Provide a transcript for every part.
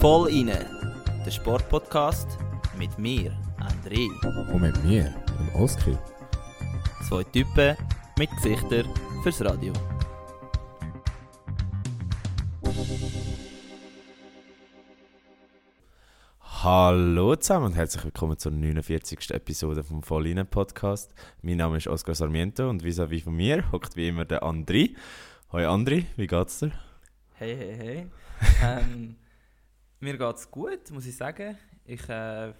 Voll inne, der Sportpodcast mit mir, André. Und mit mir, dem Oskar. Zwei Typen mit Gesichtern fürs Radio. Hallo zusammen und herzlich willkommen zur 49. Episode vom Vollinen Podcast. Mein Name ist Oscar Sarmiento und vis-à-vis von mir hockt wie immer der Andri. Hoi Andri, wie geht's dir? Hey, hey, hey. ähm, mir geht's gut, muss ich sagen. Ich äh,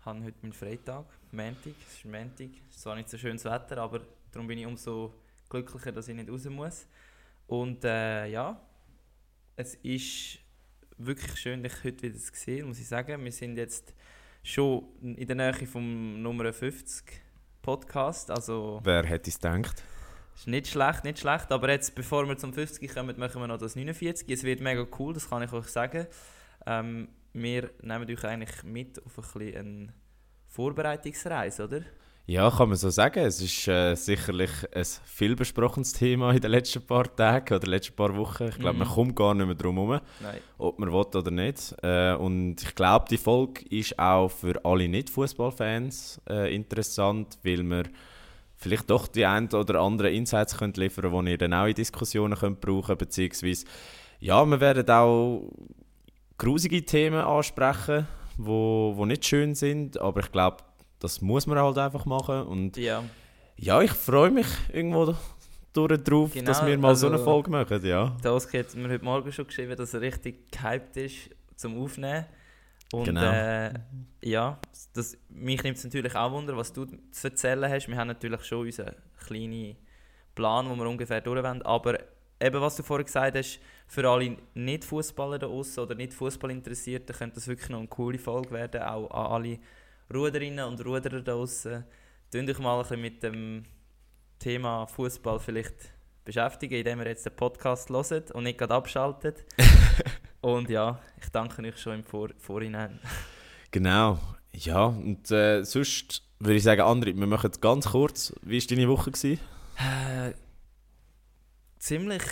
habe heute meinen Freitag, Montag. Es ist Montag, es ist zwar nicht so schönes Wetter, aber darum bin ich umso glücklicher, dass ich nicht raus muss. Und äh, ja, es ist wirklich schön, dich heute wieder zu sehen, muss ich sagen. Wir sind jetzt schon in der Nähe vom Nummer 50 Podcast, also... Wer hätte es gedacht? Ist nicht schlecht, nicht schlecht, aber jetzt, bevor wir zum 50 kommen, machen wir noch das 49. Es wird mega cool, das kann ich euch sagen. Ähm, wir nehmen euch eigentlich mit auf ein bisschen eine Vorbereitungsreise, oder? Ja, kann man so sagen. Es ist äh, sicherlich ein vielbesprochenes Thema in den letzten paar Tagen oder letzten paar Wochen. Ich glaube, Mhm. man kommt gar nicht mehr drum herum, ob man will oder nicht. Äh, und ich glaube, die Folge ist auch für alle Nicht-Fußballfans äh, interessant, weil wir vielleicht doch die ein oder anderen Insights könnt liefern könnt, die ihr dann auch in Diskussionen könnt brauchen könnt, beziehungsweise ja, wir werden auch grusige Themen ansprechen, wo, wo nicht schön sind, aber ich glaube, das muss man halt einfach machen und Ja, ja, ich freue mich irgendwo durch drauf, Genau, dass wir mal so eine also- Folge machen, ja. der Oskar hat mir heute Morgen schon geschrieben, dass er richtig gehypt ist zum Aufnehmen. Und Genau. äh, ja, das, mich nimmt es natürlich auch wunder, was du zu erzählen hast. Wir haben natürlich schon unseren kleinen Plan, wo wir ungefähr durch wollen. Aber eben, was du vorhin gesagt hast, für alle Nicht-Fußballer da draussen oder Nicht-Fußballinteressierten könnte das wirklich noch eine coole Folge werden. Auch an alle Ruderinnen und Ruderer da draussen. Tun euch mal ein bisschen mit dem Thema Fußball vielleicht beschäftigen, indem ihr jetzt den Podcast hört und nicht gerade abschaltet. und ja, ich danke euch schon im Vor Vorhinein. Genau, ja, und äh, sonst würde ich sagen, André, wir machen es ganz kurz. Wie war deine Woche? Gewesen? Äh, ziemlich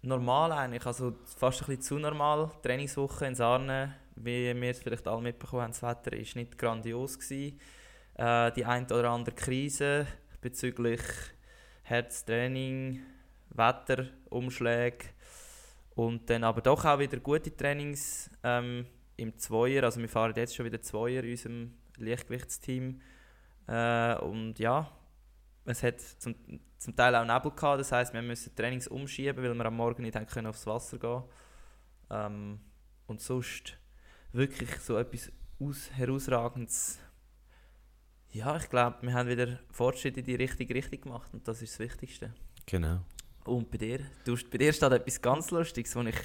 normal eigentlich, also fast ein bisschen zu normal. Trainingswoche in Sarne, wie wir es vielleicht alle mitbekommen haben, das Wetter war nicht grandios. Gewesen. Äh, die ein oder andere Krise bezüglich Herztraining, Wetterumschläge und dann aber doch auch wieder gute Trainings ähm, im Zweier. Also wir fahren jetzt schon wieder Zweier in unserem Leichtgewichtsteam. Äh, und ja, es hat zum, zum Teil auch Nebel gehabt, das heisst, wir müssen Trainings umschieben, weil wir am Morgen nicht können aufs Wasser gehen ähm, Und sonst wirklich so etwas aus, herausragendes. Ja, ich glaube, wir haben wieder Fortschritte in die richtige Richtung gemacht und das ist das Wichtigste. Genau. Und bei dir? Du, bei dir steht etwas ganz Lustiges, was ich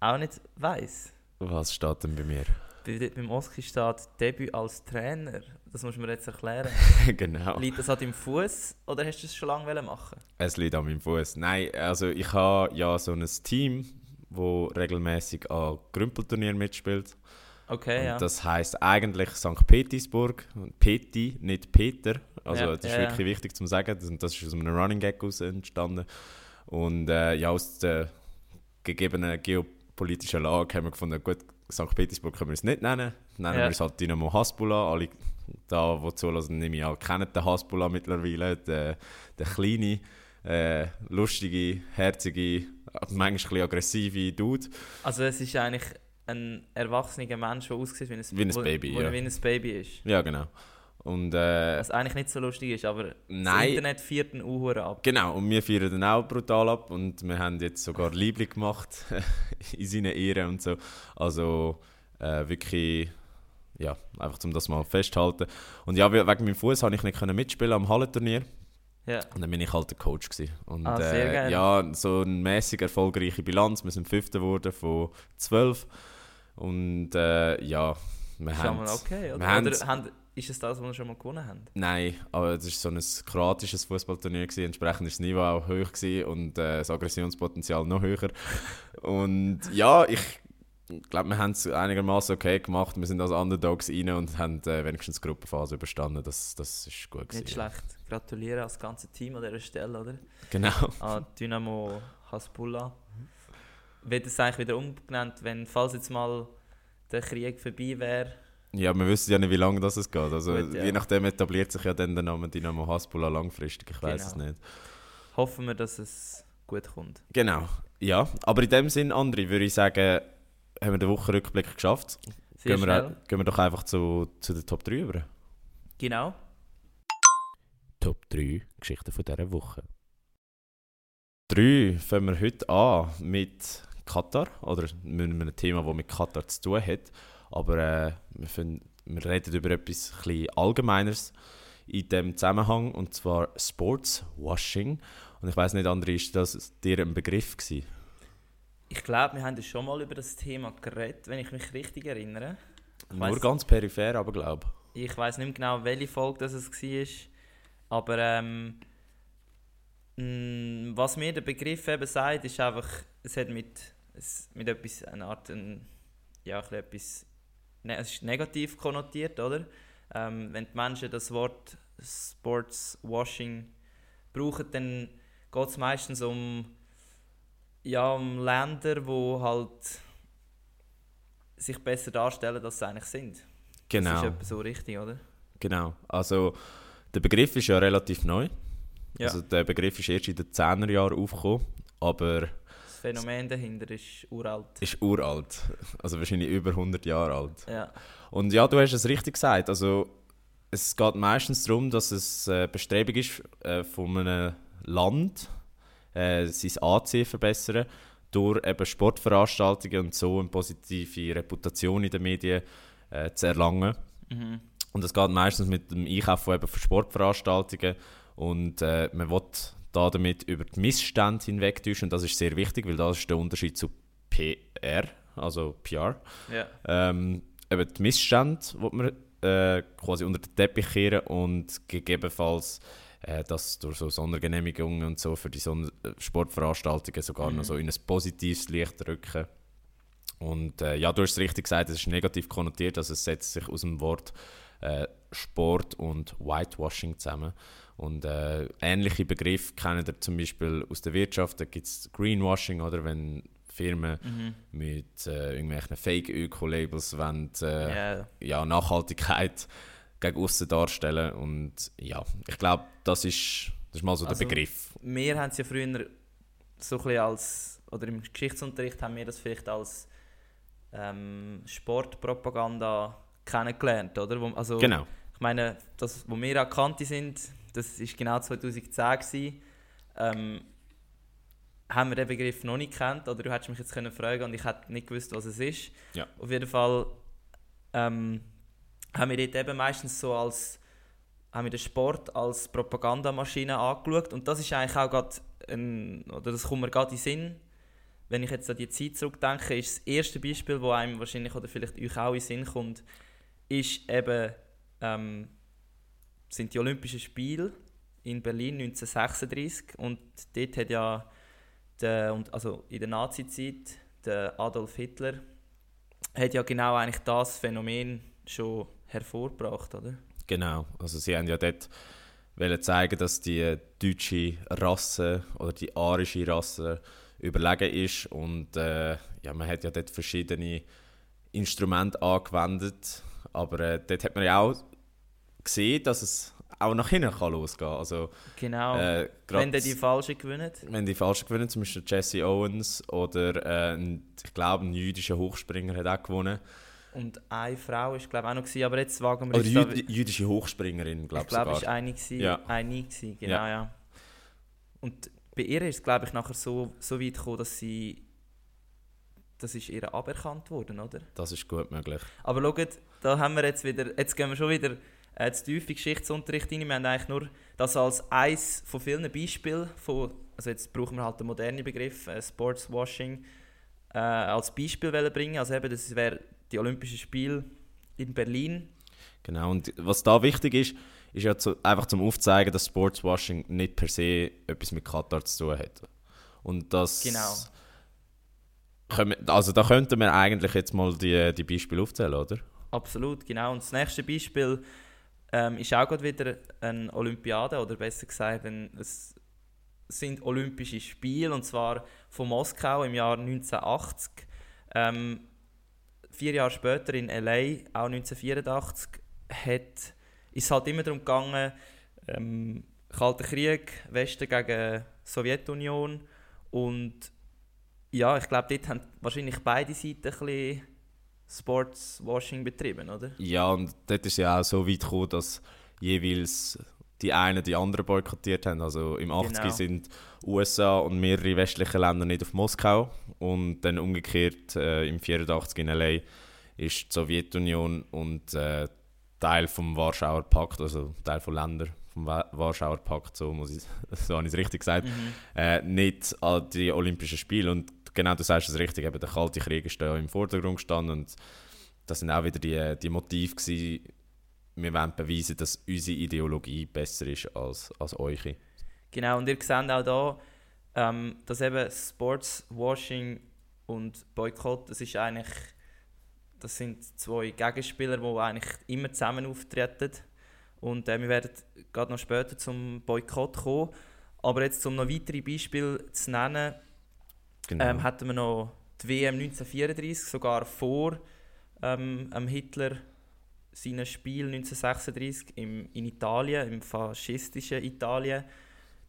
auch nicht weiss. Was steht denn bei mir? Bei, beim Oski steht Debüt als Trainer. Das musst du mir jetzt erklären. genau. Liegt das an deinem Fuß oder hast du es schon lange machen Es liegt an meinem Fuß. Nein, also ich habe ja so ein Team, wo regelmäßig an Grümpelturnieren mitspielt. Okay, Und ja. das heißt eigentlich St. Petersburg. Peti, nicht Peter. Also Ja, das ist ja, wirklich wichtig zu sagen. Das, das ist aus einem Running Gag entstanden. Und äh, ja, aus der gegebenen geopolitischen Lage haben wir gefunden, gut, St. Petersburg können wir es nicht nennen. Nennen Ja. wir es halt Dynamo Hasbulla. Alle da, die zulassen, nehme ich an, kennen den Hasbulla mittlerweile. Der, der kleine, äh, lustige, herzige, manchmal ein bisschen aggressive Dude. Also es ist eigentlich ein erwachsener Mensch, der aussieht wie ein, Wie ein Baby, wo ja. wie ein Baby ist. Ja, genau. Und äh, Was eigentlich nicht so lustig ist, aber Nein. das Internet feiert einen Uhr ab. Genau, und wir feiern dann auch brutal ab und wir haben jetzt sogar Liebling gemacht in seinen Ehren und so. Also äh, wirklich, ja, einfach um das mal festzuhalten. Und ja, we- wegen meinem Fuß habe ich nicht können mitspielen am Hallenturnier Ja. und dann bin ich halt der Coach gewesen. Und Ah, sehr äh, ja, so eine mäßig erfolgreiche Bilanz. Wir sind Fünfter geworden von zwölf und äh, ja, wir haben mal okay, wir oder? oder haben, ist es das, was wir schon mal gewonnen haben? Nein, aber es war so ein kroatisches Fußballturnier, entsprechend war das Niveau auch hoch und äh, das Aggressionspotenzial noch höher. Und ja, ich glaube, wir haben es einigermaßen okay gemacht. Wir sind als Underdogs rein und haben äh, wenigstens die Gruppenphase überstanden. Das, das ist gut gewesen. Nicht schlecht. gratulieren als ganze Team an dieser Stelle, oder? Genau. An Dynamo Hasbulla. Wird es eigentlich wieder umgenannt, wenn, falls jetzt mal der Krieg vorbei wäre? Ja, wir wissen ja nicht, wie lange das es geht. Also, Gut, ja. Je nachdem etabliert sich ja dann der Name Dynamo Hasbulla langfristig. Ich weiß Genau. es nicht. Hoffen wir, dass es gut kommt. Genau. Ja, aber in dem Sinn, André, würde ich sagen, haben wir den Wochenrückblick geschafft. Sehr Gehen wir, schnell. gehen wir doch einfach zu, zu den Top 3 über. Genau. Top 3 Geschichten von dieser Woche. 3 fangen wir heute an mit Katar, oder mit einem Thema, das mit Katar zu tun hat. Aber äh, wir, fangen- wir reden über etwas ein Allgemeineres in dem Zusammenhang, und zwar Sportswashing. Und ich weiß nicht, André, ist das dir ein Begriff gewesen? Ich glaube, wir haben schon mal über das Thema geredet, wenn ich mich richtig erinnere. Ich Nur weiss- ganz peripher, aber glaube Ich weiß nicht mehr genau, welche Folge das es war. Aber ähm, mh, was mir der Begriff eben sagt, ist einfach, es hat mit, es, mit etwas, eine Art, ein, ja, etwas, es ist negativ konnotiert, oder? Ähm, wenn die Menschen das Wort Sportswashing brauchen, dann geht es meistens um, ja, um Länder, wo halt sich besser darstellen, als sie eigentlich sind. Genau. Das ist etwa so richtig, oder? Genau. Also der Begriff ist ja relativ neu. Ja. Also der Begriff ist erst in den 10er Jahren aufgekommen, aber Das Phänomen dahinter ist uralt. ist uralt. Also wahrscheinlich über 100 Jahre alt. Ja, Und ja, du hast es richtig gesagt. Also es geht meistens darum, dass es äh, Bestrebung ist äh, von einem Land, äh, sein Ansehen verbessern durch eben Sportveranstaltungen und so eine positive Reputation in den Medien äh, zu erlangen. mhm. Und das geht meistens mit dem Einkauf von eben von Sportveranstaltungen. Und äh, man will da damit über die Missstände hinwegtäuschen. Und das ist sehr wichtig, weil das ist der Unterschied zu PR, also PR. ja. Ähm, eben die Missstände will man äh, quasi unter den Teppich kehren und gegebenenfalls äh, das durch so Sondergenehmigungen und so für die Sonder äh, Sportveranstaltungen sogar Mhm. noch so in ein positives Licht rücken. Und äh, ja, du hast es richtig gesagt, es ist negativ konnotiert, also es setzt sich aus dem Wort äh, Sport und Whitewashing zusammen. Und äh, ähnliche Begriffe kennen wir zum Beispiel aus der Wirtschaft, da gibt es Greenwashing, oder wenn Firmen Mhm. mit äh, irgendwelchen Fake-Öko-Labels äh, ja. ja, Nachhaltigkeit gegen außen darstellen. Und ja, ich glaube, das ist, das ist mal so Also- der Begriff. Wir haben es ja früher so ein bisschen als, oder im Geschichtsunterricht haben wir das vielleicht als ähm, Sportpropaganda kennengelernt, oder? Wo, also, Genau. Ich meine, das, wo wir erkannt sind, das ist genau 2010 gewesen, ähm, haben wir den Begriff noch nicht kennt oder du hättest mich jetzt können fragen und ich hätte nicht gewusst, was es ist. Ja. Auf jeden Fall ähm, haben wir dort eben meistens so als haben wir den Sport als Propagandamaschine angeschaut und das ist eigentlich auch gerade ein, oder das kommt mir gerade in den Sinn, wenn ich jetzt an die Zeit zurückdenke, ist das erste Beispiel, wo einem wahrscheinlich oder vielleicht euch auch in den Sinn kommt, ist eben ähm, sind die Olympischen Spiele in Berlin 1936 und dort hat ja der, also in der Nazi-Zeit der Adolf Hitler hat ja genau eigentlich das Phänomen schon hervorgebracht, oder? Genau. Also sie haben ja dort wollen zeigen, dass die deutsche Rasse oder die arische Rasse überlegen ist. Und äh, ja, man hat ja dort verschiedene Instrumente angewendet. Aber äh, dort hat man ja auch gesehen, dass es auch nach hinten kann losgehen kann. Also, Genau. äh, Wenn die Falschen gewinnen. wenn die Falschen gewinnen, zum Beispiel Jesse Owens oder äh, ein, ich glaube ein jüdischer Hochspringer hat auch gewonnen. Und eine Frau ist glaube ich auch noch gewesen, aber jetzt wagen wir Oder uns da- jüd jüdische Hochspringerin, glaube Ich ich glaube, es sogar. war eine, gewesen, Ja. eine gewesen, genau, Ja. ja. Und bei ihr ist es, glaube ich, nachher so, so weit gekommen, dass sie das ist ihr aberkannt worden, oder? Das ist gut möglich. Aber schaut, da haben wir jetzt wieder, jetzt gehen wir schon wieder äh, zu tief in Geschichtsunterricht rein. Wir haben eigentlich nur das als eins von vielen Beispielen von, also jetzt brauchen wir halt den modernen Begriff, äh, Sportswashing, äh, als Beispiel wollen bringen. Also eben, das wäre die Olympischen Spiele in Berlin. Genau, und was da wichtig ist, ist ja zu, einfach zum Aufzeigen, dass Sportswashing nicht per se etwas mit Katar zu tun hat. Und das... Genau. Können Also da könnten wir eigentlich jetzt mal die, die Beispiele aufzählen, oder? Absolut, genau. Und das nächste Beispiel ähm, ist auch gerade wieder eine Olympiade, oder besser gesagt, ein, es sind Olympische Spiele, und zwar von Moskau im Jahr 1980. Ähm, vier Jahre später in LA, auch 1984, hat, ist es halt immer darum gegangen, ähm, Kalter Krieg, Westen gegen Sowjetunion und ja, ich glaube, dort haben wahrscheinlich beide Seiten ein bisschen Sportswashing betrieben, oder? Ja, und dort ist ja auch so weit gekommen, dass jeweils die einen die anderen boykottiert haben. Also im 80 genau. sind USA und mehrere westliche Länder nicht auf Moskau und dann umgekehrt äh, im 84 in LA ist die Sowjetunion und äh, Teil vom Warschauer Pakt, also Teil von Ländern vom Warschauer Pakt, so muss ich, so habe ich es richtig gesagt, mhm. äh, nicht an die Olympischen Spiele und genau, du sagst es richtig, eben der Kalte Krieg ist da im Vordergrund gestanden und das sind auch wieder die, die Motive gewesen, wir wollen beweisen, dass unsere Ideologie besser ist als, als eure. Genau, und ihr seht auch da, ähm, dass eben Sportswashing und Boykott, das ist eigentlich, das sind zwei Gegenspieler, die eigentlich immer zusammen auftreten. Und äh, wir werden gerade noch später zum Boykott kommen. Aber jetzt, um noch weitere Beispiele zu nennen, genau. ähm, hatten wir noch die WM 1934, sogar vor ähm, Hitler seinem Spiel 1936 im, in Italien, im faschistischen Italien.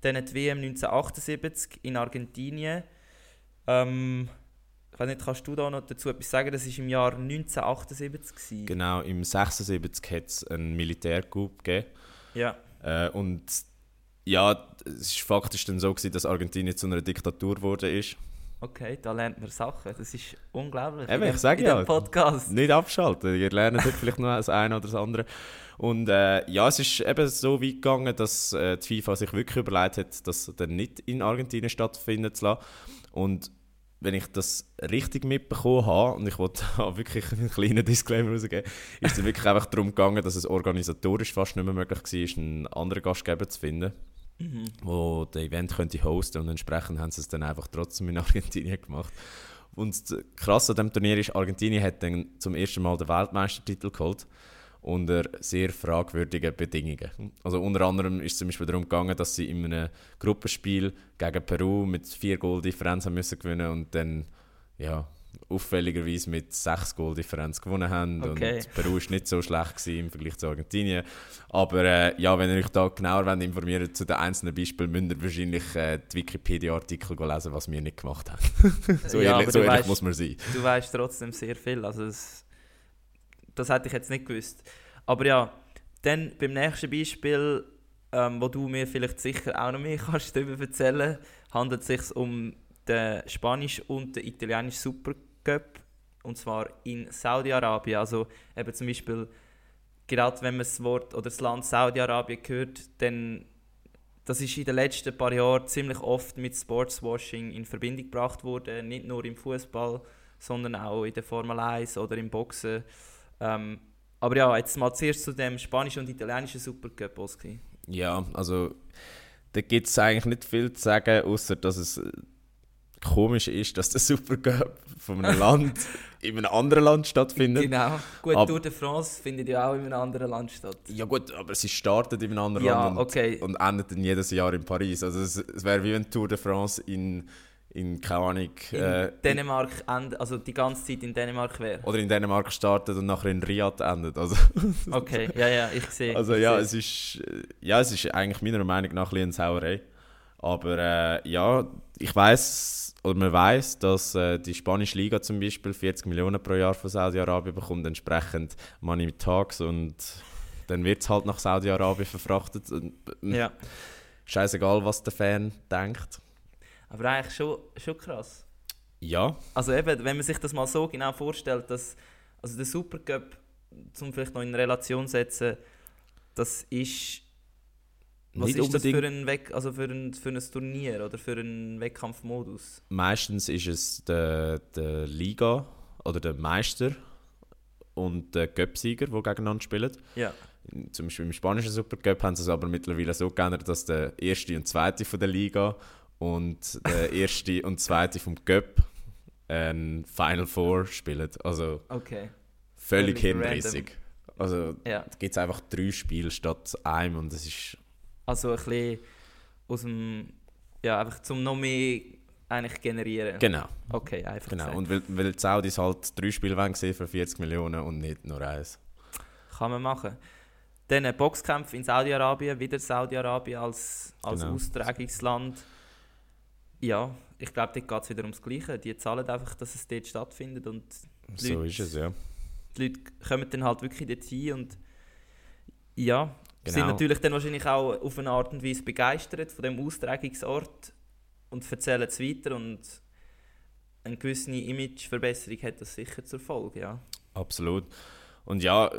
Dann die WM 1978 in Argentinien. Ähm, ich weiß nicht, kannst du da noch dazu etwas sagen? Das war im Jahr 1978. Gewesen. Genau, im 1976 hat es einen Militärcoup gegeben. Ja. Äh, und ja, es war faktisch dann so, gewesen, dass Argentinien zu einer Diktatur geworden ist. Okay, da lernt man Sachen. Das ist unglaublich. Eben, ich sage ja, Podcast. nicht abschalten. Ihr lernt vielleicht noch das eine oder das andere. Und äh, ja, es ist eben so weit gegangen, dass äh, die FIFA sich wirklich überlegt hat, das dann nicht in Argentinien stattfinden zu lassen. Und wenn ich das richtig mitbekommen habe, und ich wollte wirklich einen kleinen Disclaimer rausgeben, ist es wirklich einfach darum gegangen, dass es organisatorisch fast nicht mehr möglich war, einen anderen Gastgeber zu finden mhm. wo das Event könnte hosten und entsprechend haben sie es dann einfach trotzdem in Argentinien gemacht. Und krass an dem Turnier ist, Argentinien hat dann zum ersten Mal den Weltmeistertitel geholt unter sehr fragwürdigen Bedingungen. Also unter anderem ist es zum Beispiel darum gegangen, dass sie in einem Gruppenspiel gegen Peru mit vier Goal Differenz haben müssen gewinnen und dann ja, auffälligerweise mit 6 Goal Differenz gewonnen haben. Okay. Und Peru war nicht so schlecht im Vergleich zu Argentinien. Aber äh, ja, wenn ihr euch da genauer wollt, informieren zu den einzelnen Beispielen, müsst ihr wahrscheinlich äh, die Wikipedia-Artikel lesen, was wir nicht gemacht haben. so ja, ehrlich, so ehrlich weißt, muss man sein. Du weißt trotzdem sehr viel. Also das, das hätte ich jetzt nicht gewusst. Aber ja, dann beim nächsten Beispiel, ähm, wo du mir vielleicht sicher auch noch mehr kannst darüber erzählen, handelt es sich um den spanischen und den italienischen Super Cup und zwar in Saudi-Arabien. Also eben zum Beispiel, gerade wenn man das Wort oder das Land Saudi-Arabien hört, dann das ist in den letzten paar Jahren ziemlich oft mit Sportswashing in Verbindung gebracht worden, nicht nur im Fußball, sondern auch in der Formel 1 oder im Boxen. Ähm, aber ja, jetzt mal zuerst zu dem spanischen und italienischen Supercup, Oski. Ja, also da gibt es eigentlich nicht viel zu sagen, außer dass es komisch ist, dass der Supercup von einem Land in einem anderen Land stattfindet. Genau. Gut, Ab Tour de France findet ja auch in einem anderen Land statt. Ja gut, aber sie startet in einem anderen ja, Land und, okay. und endet dann jedes Jahr in Paris. Also es, es wäre wie wenn Tour de France in in keine Ahnung. In äh, Dänemark endet, also die ganze Zeit in Dänemark wäre. Oder in Dänemark startet und nachher in Riyadh endet. Also, okay, ja, ja, ich sehe. Also ja, es ist, ja, es ist eigentlich meiner Meinung nach ein eine Sauerei. Aber äh, ja, ich weiß oder man weiß, dass äh, die spanische Liga zum Beispiel 40 Millionen pro Jahr von Saudi-Arabien bekommt, entsprechend Money Talks und dann wird es halt nach Saudi-Arabien verfrachtet. Und, äh, ja. Scheißegal, was der Fan denkt. Aber eigentlich schon, schon krass. Ja. Also eben, wenn man sich das mal so genau vorstellt, dass also der Supercup, um vielleicht noch in Relation setzen, das ist was nicht ist das für ein, Weck, also für, ein, für ein Turnier oder für einen Wettkampfmodus? Meistens ist es der, der Liga oder der Meister und der Cup-Sieger, die gegeneinander spielen. Ja. Zum Beispiel im spanischen Supercup haben sie es aber mittlerweile so geändert, dass der erste und zweite von der Liga und der erste und zweite vom Cup ein Final Four spielen. Also okay. völlig, völlig hinrissig. Also Ja. da gibt es einfach drei Spiele statt einem und das ist... Also ein bisschen aus dem, ja, einfach zum noch mehr eigentlich generieren. Genau, Okay, einfach genau. gesagt. Und weil, weil die Saudis halt drei Spiele sehen für 40 Millionen und nicht nur eins. Kann man machen. Dann ein Boxkampf in Saudi-Arabien, wieder Saudi-Arabien als, als Genau. Austragungsland. Ja, ich glaube, dort geht es wieder ums Gleiche. Die zahlen einfach, dass es dort stattfindet und So Leute- ist es, ja. die Leute kommen dann halt wirklich dorthin und ja, sind Genau. natürlich dann wahrscheinlich auch auf eine Art und Weise begeistert von dem Austragungsort und erzählen es weiter und eine gewisse Imageverbesserung hat das sicher zur Folge, ja. Absolut. Und ja,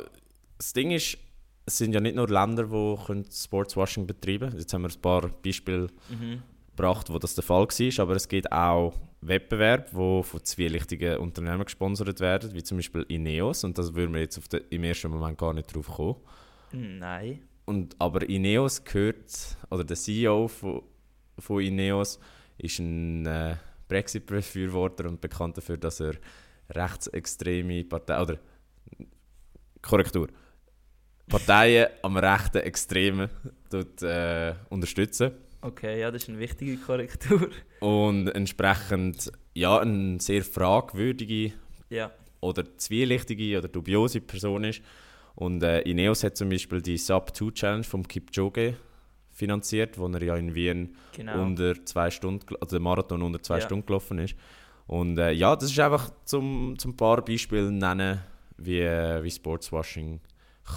das Ding ist, es sind ja nicht nur Länder, die können Sportswashing betreiben Jetzt haben wir ein paar Beispiele Mhm. gebracht, wo das der Fall war, aber es gibt auch Wettbewerbe, die von zwielichtigen Unternehmen gesponsert werden, wie zum Beispiel Ineos, und das würden wir jetzt auf den, im ersten Moment gar nicht drauf kommen. Nein. Und, aber Ineos gehört, oder der CEO von, von Ineos ist ein äh, Brexit-Befürworter und bekannt dafür, dass er rechtsextreme Parteien, oder Korrektur, Parteien am rechten Extremen dort, äh, unterstützen. Okay, ja, das ist eine wichtige Korrektur. Und entsprechend ja, eine sehr fragwürdige ja. oder zwielichtige oder dubiose Person ist. Und äh, Ineos hat zum Beispiel die Sub-2 Challenge vom Kipchoge finanziert, wo er ja in Wien Genau. unter zwei Stunden, also der Marathon unter zwei Ja. Stunden gelaufen ist. Und äh, ja, das ist einfach zum, zum paar Beispiele nennen, wie, äh, wie Sportswashing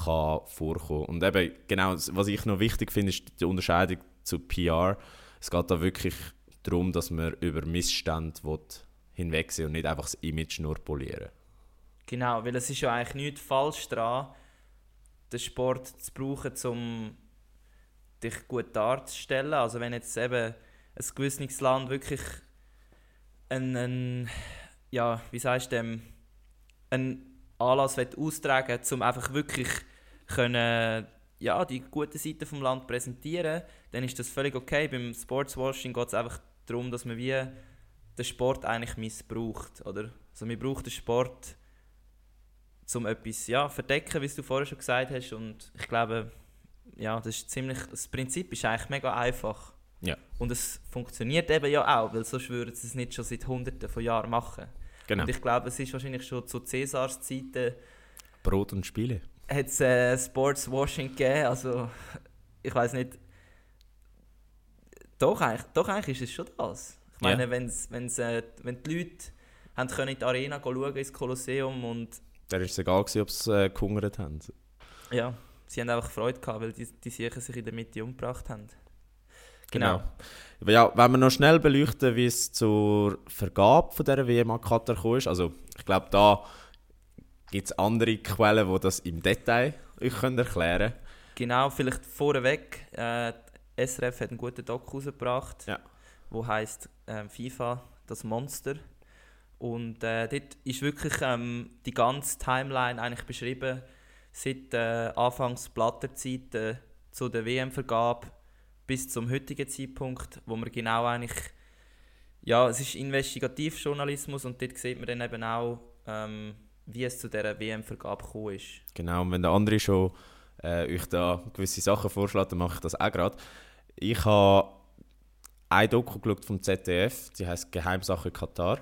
kann vorkommen. Und eben, genau, was ich noch wichtig finde, ist die Unterscheidung zu PR. Es geht da wirklich darum, dass man über Missstände hinwegsehen und nicht einfach das Image nur polieren. Genau, weil es ist ja eigentlich nichts falsch daran, den Sport zu brauchen, um dich gut darzustellen. Also wenn jetzt eben ein gewisses Land wirklich einen, einen ja, wie sagst du einen Anlass will austragen um einfach wirklich können, ja, die guten Seiten vom Land präsentieren, dann ist das völlig okay. Beim Sportswashing geht es einfach darum, dass man wie den Sport eigentlich missbraucht. Oder? Also man braucht den Sport zum etwas ja, verdecken, wie du vorher schon gesagt hast. Und ich glaube, ja, das ist ziemlich, das Prinzip ist eigentlich mega einfach. Ja. Und es funktioniert eben ja auch, weil sonst würden sie es nicht schon seit Hunderten von Jahren machen. Genau. Und ich glaube, es ist wahrscheinlich schon zu Cäsars Zeiten Brot und Spiele. hat es äh, Sportswashing gegeben. Also ich weiß nicht. Doch eigentlich, doch eigentlich ist es schon das. Ich Ja. meine, wenn's, wenn's, äh, wenn die Leute haben können in die Arena schauen, ins Kolosseum und Da war es egal, gewesen, ob sie äh, gehungert haben. ja, sie haben einfach Freude gehabt, weil die, die Siechen sich in der Mitte umgebracht haben. Genau. Genau. Ja, wenn wir noch schnell beleuchten, wie es zur Vergabe von dieser WM an Katar gekommen ist. Also, ich glaube, da gibt es andere Quellen, die das im Detail euch können erklären Genau, vielleicht vorweg. Äh, SRF hat einen guten Doc rausgebracht, Ja. wo heißt ähm, FIFA, das Monster. Und äh, dort ist wirklich ähm, die ganze Timeline eigentlich beschrieben, seit äh, Anfangs Blatterzeiten zu der WM-Vergabe bis zum heutigen Zeitpunkt, wo man genau eigentlich, ja, es ist Investigativjournalismus und dort sieht man dann eben auch, ähm, wie es zu dieser WM-Vergabe gekommen ist. Genau, und wenn der andere schon äh, euch da gewisse Sachen vorschlägt, dann mache ich das auch gerade. Ich habe ein Doku geschaut vom ZDF, die heißt Geheimsache Katar.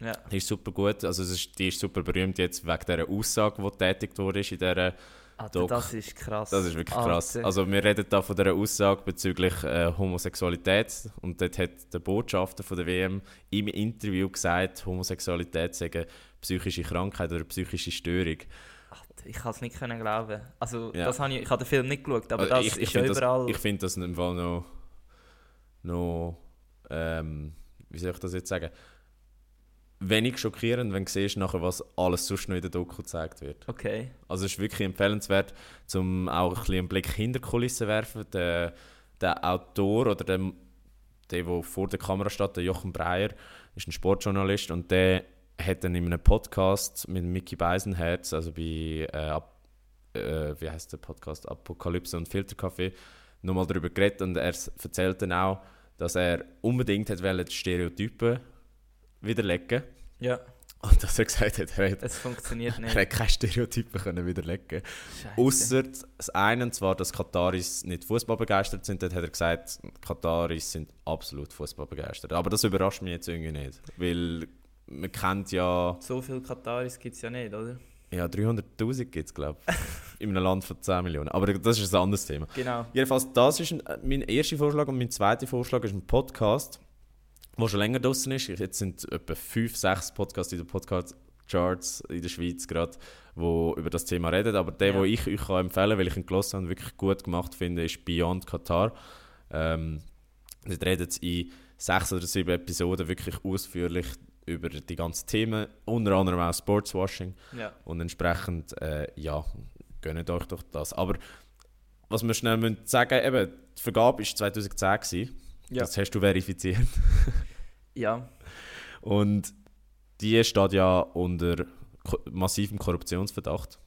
Ja. Die ist super gut, also es ist, die ist super berühmt jetzt wegen dieser Aussage, die getätigt wurde in dieser Alter, das ist krass. Das ist wirklich krass. Alter. Also wir reden da von dieser Aussage bezüglich äh, Homosexualität und dort hat der Botschafter von der WM im Interview gesagt, Homosexualität sei eine psychische Krankheit oder eine psychische Störung. Alter, ich kann es nicht können glauben. Also, Ja. das habe ich, ich habe den Film nicht geschaut, aber Also das ich, ich ist ja überall. das, ich finde das im Fall noch, noch ähm, wie soll ich das jetzt sagen, wenig schockierend, wenn du siehst, nachher, was alles sonst noch in der Doku gezeigt wird. okay. Also es ist wirklich empfehlenswert, um auch ein bisschen einen Blick hinter die Kulissen zu werfen. Der, der Autor oder der, der, der vor der Kamera steht, der Jochen Breyer, ist ein Sportjournalist und der hat dann in einem Podcast mit Mickey Beisenherz, also bei, äh, äh, wie heißt der Podcast, Apokalypse und Filterkaffee, nochmal darüber geredet und er erzählt dann auch, dass er unbedingt hat wollen, die Stereotypen widerlegen Ja. Und dass er gesagt hat, er hat, Es funktioniert er nicht. hat keine Stereotypen können widerlegen. Außer das eine, und zwar, dass Kataris nicht Fußball begeistert sind. Dort hat er gesagt, Kataris sind absolut Fußball begeistert. Aber das überrascht mich jetzt irgendwie nicht. Weil man kennt ja, So viele Kataris gibt es ja nicht, oder? ja 300'000 gibt es, glaube ich, in einem Land von 10 Millionen. Aber das ist ein anderes Thema. Genau. Jedenfalls, das ist äh, mein erster Vorschlag und mein zweiter Vorschlag ist ein Podcast, der schon länger draußen ist. Jetzt sind etwa fünf, sechs Podcasts in den Podcast-Charts in der Schweiz gerade, die über das Thema reden. Aber der, Ja. den ich euch kann empfehlen kann, weil ich ihn gelesen habe und wirklich gut gemacht finde, ist Beyond Qatar. Ähm, dort redet sie in sechs oder sieben Episoden wirklich ausführlich über die ganzen Themen, unter anderem auch Sportswashing. Ja. Und entsprechend, äh, ja, gönnt euch doch das. Aber was wir schnell müssen sagen eben, die Vergabe war 2010. Gewesen. Ja. Das hast du verifiziert. ja. Und die steht ja unter massivem Korruptionsverdacht.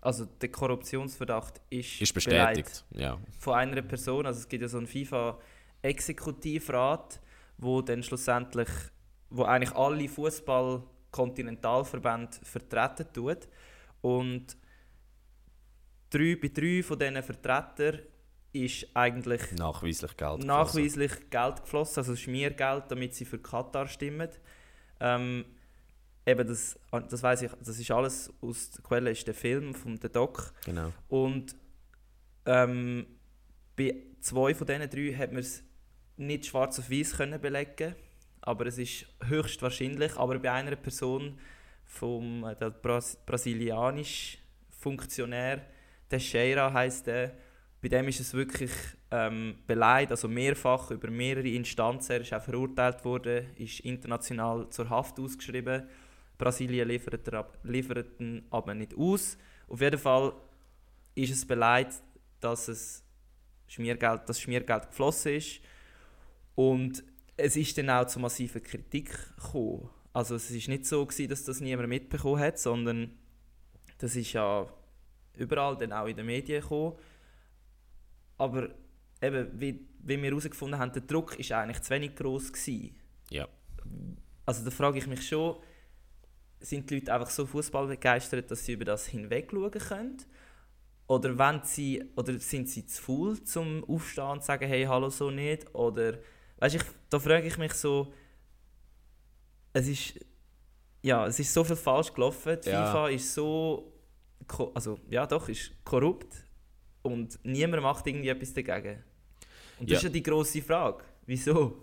Also der Korruptionsverdacht ist, Ist bestätigt. Ja. von einer Person. Also es gibt ja so einen FIFA-Exekutivrat, wo dann schlussendlich, wo eigentlich alle Fußball-Kontinentalverbände vertreten tut. Und drei, bei drei von diesen Vertretern ist eigentlich Nachweislich Geld. nachweislich Geld geflossen, also Schmiergeld, damit sie für Katar stimmen. Ähm, eben das, das weiß ich, das ist alles aus der Quelle ist der Film von der Doc. geflossen. Genau. Und ähm, bei zwei von diesen drei hat man es nicht schwarz auf weiß können belegen, aber es ist höchstwahrscheinlich. Aber bei einer Person vom äh, der Bras brasilianischen Funktionär, der Sheira heißt der, bei dem ist es wirklich ähm, beleidigt, also mehrfach über mehrere Instanzen. Er ist auch verurteilt worden, ist international zur Haft ausgeschrieben. Brasilien liefert, er ab, liefert ihn aber nicht aus. Auf jeden Fall ist es beleidigt, dass es Schmiergeld, das Schmiergeld geflossen ist. Und es ist dann auch zu massiver Kritik gekommen. Also es ist nicht so gewesen, dass das niemand mitbekommen hat, sondern das ist ja überall dann auch in den Medien gekommen. Aber eben, wie, wie wir herausgefunden haben, der Druck ist eigentlich zu wenig groß gewesen. Ja. Also da frage ich mich schon, sind die Leute einfach so Fußball begeistert, dass sie über das hinweg schauen können? Oder, wenn sie, oder sind sie zu faul zum Aufstehen und sagen, hey, hallo, so nicht? Oder, weißt ich, da frage ich mich so, es ist, ja, es ist so viel falsch gelaufen. Die Ja. FIFA ist so, also ja doch, ist korrupt und niemand macht irgendwie etwas dagegen. Und das Ja. ist ja die grosse Frage. Wieso?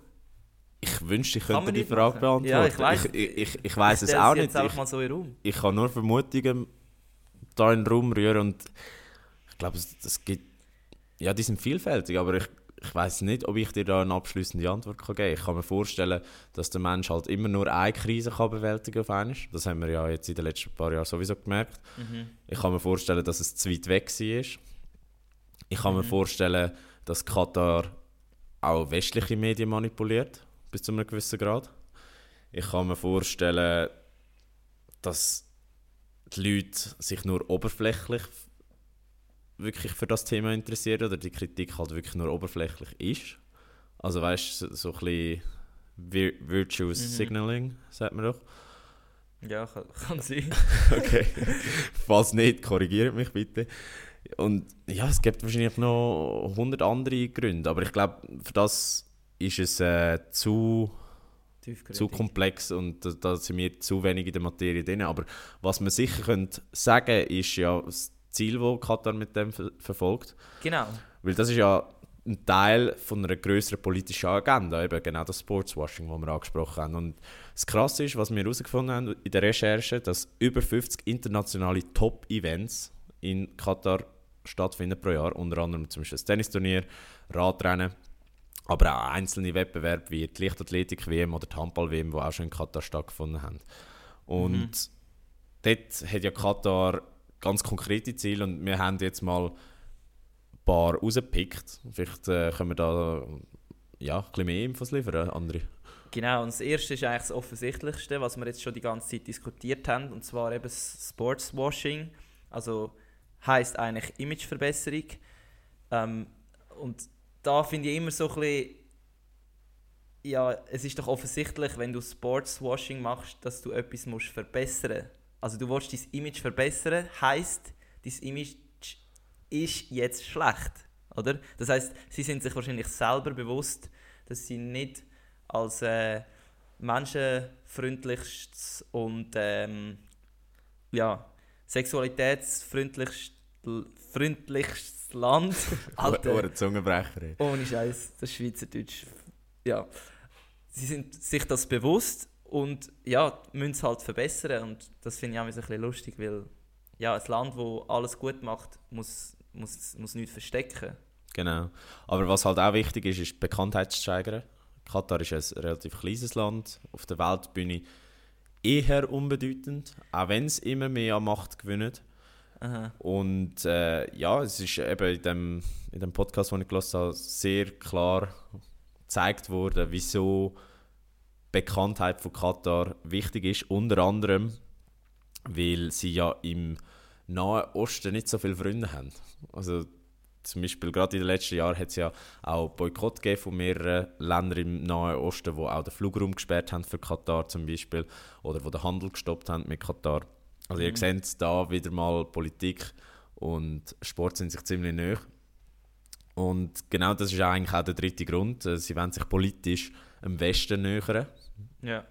Ich wünschte, ich könnte die Frage machen. beantworten. Ja, ich weiss. Ich, ich, ich, weiss es auch nicht. Ich, so ich kann nur Vermutungen da in den Raum rühren und ich glaube, es, es gibt, ja, die sind vielfältig, aber ich, ich weiß nicht, ob ich dir da eine abschließende Antwort kann geben kann. Ich kann mir vorstellen, dass der Mensch halt immer nur eine Krise kann bewältigen auf einmal. Das haben wir ja jetzt in den letzten paar Jahren sowieso gemerkt. Mhm. Ich kann mir vorstellen, dass es zu weit weg war. Ich kann mir Mhm. vorstellen, dass Katar auch westliche Medien manipuliert, bis zu einem gewissen Grad. Ich kann mir vorstellen, dass die Leute sich nur oberflächlich wirklich für das Thema interessieren oder die Kritik halt wirklich nur oberflächlich ist. Also weißt du, so, so ein bisschen Vir Virtuous Mhm. Signaling, sagt man doch. Ja, kann, kann sein. Okay. Falls nicht, korrigiert mich bitte. Und ja, es gibt wahrscheinlich noch 100 andere Gründe, aber ich glaube, für das ist es äh, zu, zu komplex und da, da sind wir zu wenig in der Materie drin. Aber was man sicher könnte sagen ist ja das Ziel, das Katar mit dem ver verfolgt. Genau. Weil das ist ja ein Teil von einer größeren politischen Agenda, eben genau das Sportswashing, das wir angesprochen haben. Und das Krasse ist, was wir herausgefunden haben in der Recherche, dass über 50 internationale Top-Events in Katar stattfinden pro Jahr, unter anderem zum Beispiel das Tennisturnier, Radrennen, aber auch einzelne Wettbewerbe wie die Leichtathletik-WM oder die Handball-WM, die auch schon in Katar stattgefunden haben. Und Mhm. dort hat ja Katar ganz konkrete Ziele und wir haben jetzt mal ein paar rausgepickt. Vielleicht äh, können wir da ja, ein bisschen mehr Infos liefern, andere. Genau, und das erste ist eigentlich das Offensichtlichste, was wir jetzt schon die ganze Zeit diskutiert haben, und zwar eben das Sportswashing. Also heißt eigentlich Imageverbesserung. Ähm, und da finde ich immer so ein bisschen, ja, es ist doch offensichtlich, wenn du Sportswashing machst, dass du etwas musst verbessern Also du willst dein Image verbessern, heisst, dein Image ist jetzt schlecht, oder? Das heißt, sie sind sich wahrscheinlich selber bewusst, dass sie nicht als äh, menschenfreundlichstes und ähm, ja, sexualitätsfreundlichstes Land. Alter. Ohne Zungenbrecher. Ohne Scheiß, das Schweizerdeutsch. Ja sie sind sich das bewusst und ja, müssen es halt verbessern. Und das finde ich auch ein bisschen lustig, weil ja, ein Land, das alles gut macht, muss, muss, muss nichts verstecken. Genau. Aber was halt auch wichtig ist, ist die Bekanntheit zu steigern. Katar ist ein relativ kleines Land, auf der Weltbühne eher unbedeutend, auch wenn es immer mehr an Macht gewinnt. Aha. Und äh, ja, es ist eben in dem, in dem Podcast, den ich gelesen habe, sehr klar gezeigt worden, wieso Bekanntheit von Katar wichtig ist. Unter anderem, weil sie ja im Nahen Osten nicht so viele Freunde haben. Also zum Beispiel gerade in den letzten Jahren hat es ja auch Boykott gegeben von mehreren Ländern im Nahen Osten, wo auch den Flugraum gesperrt haben für Katar zum Beispiel oder wo den Handel gestoppt haben mit Katar. Also mhm. ihr seht da wieder mal Politik und Sport sind sich ziemlich nahe. Und genau das ist eigentlich auch der dritte Grund. Äh, sie wollen sich politisch am Westen nähern. Ja.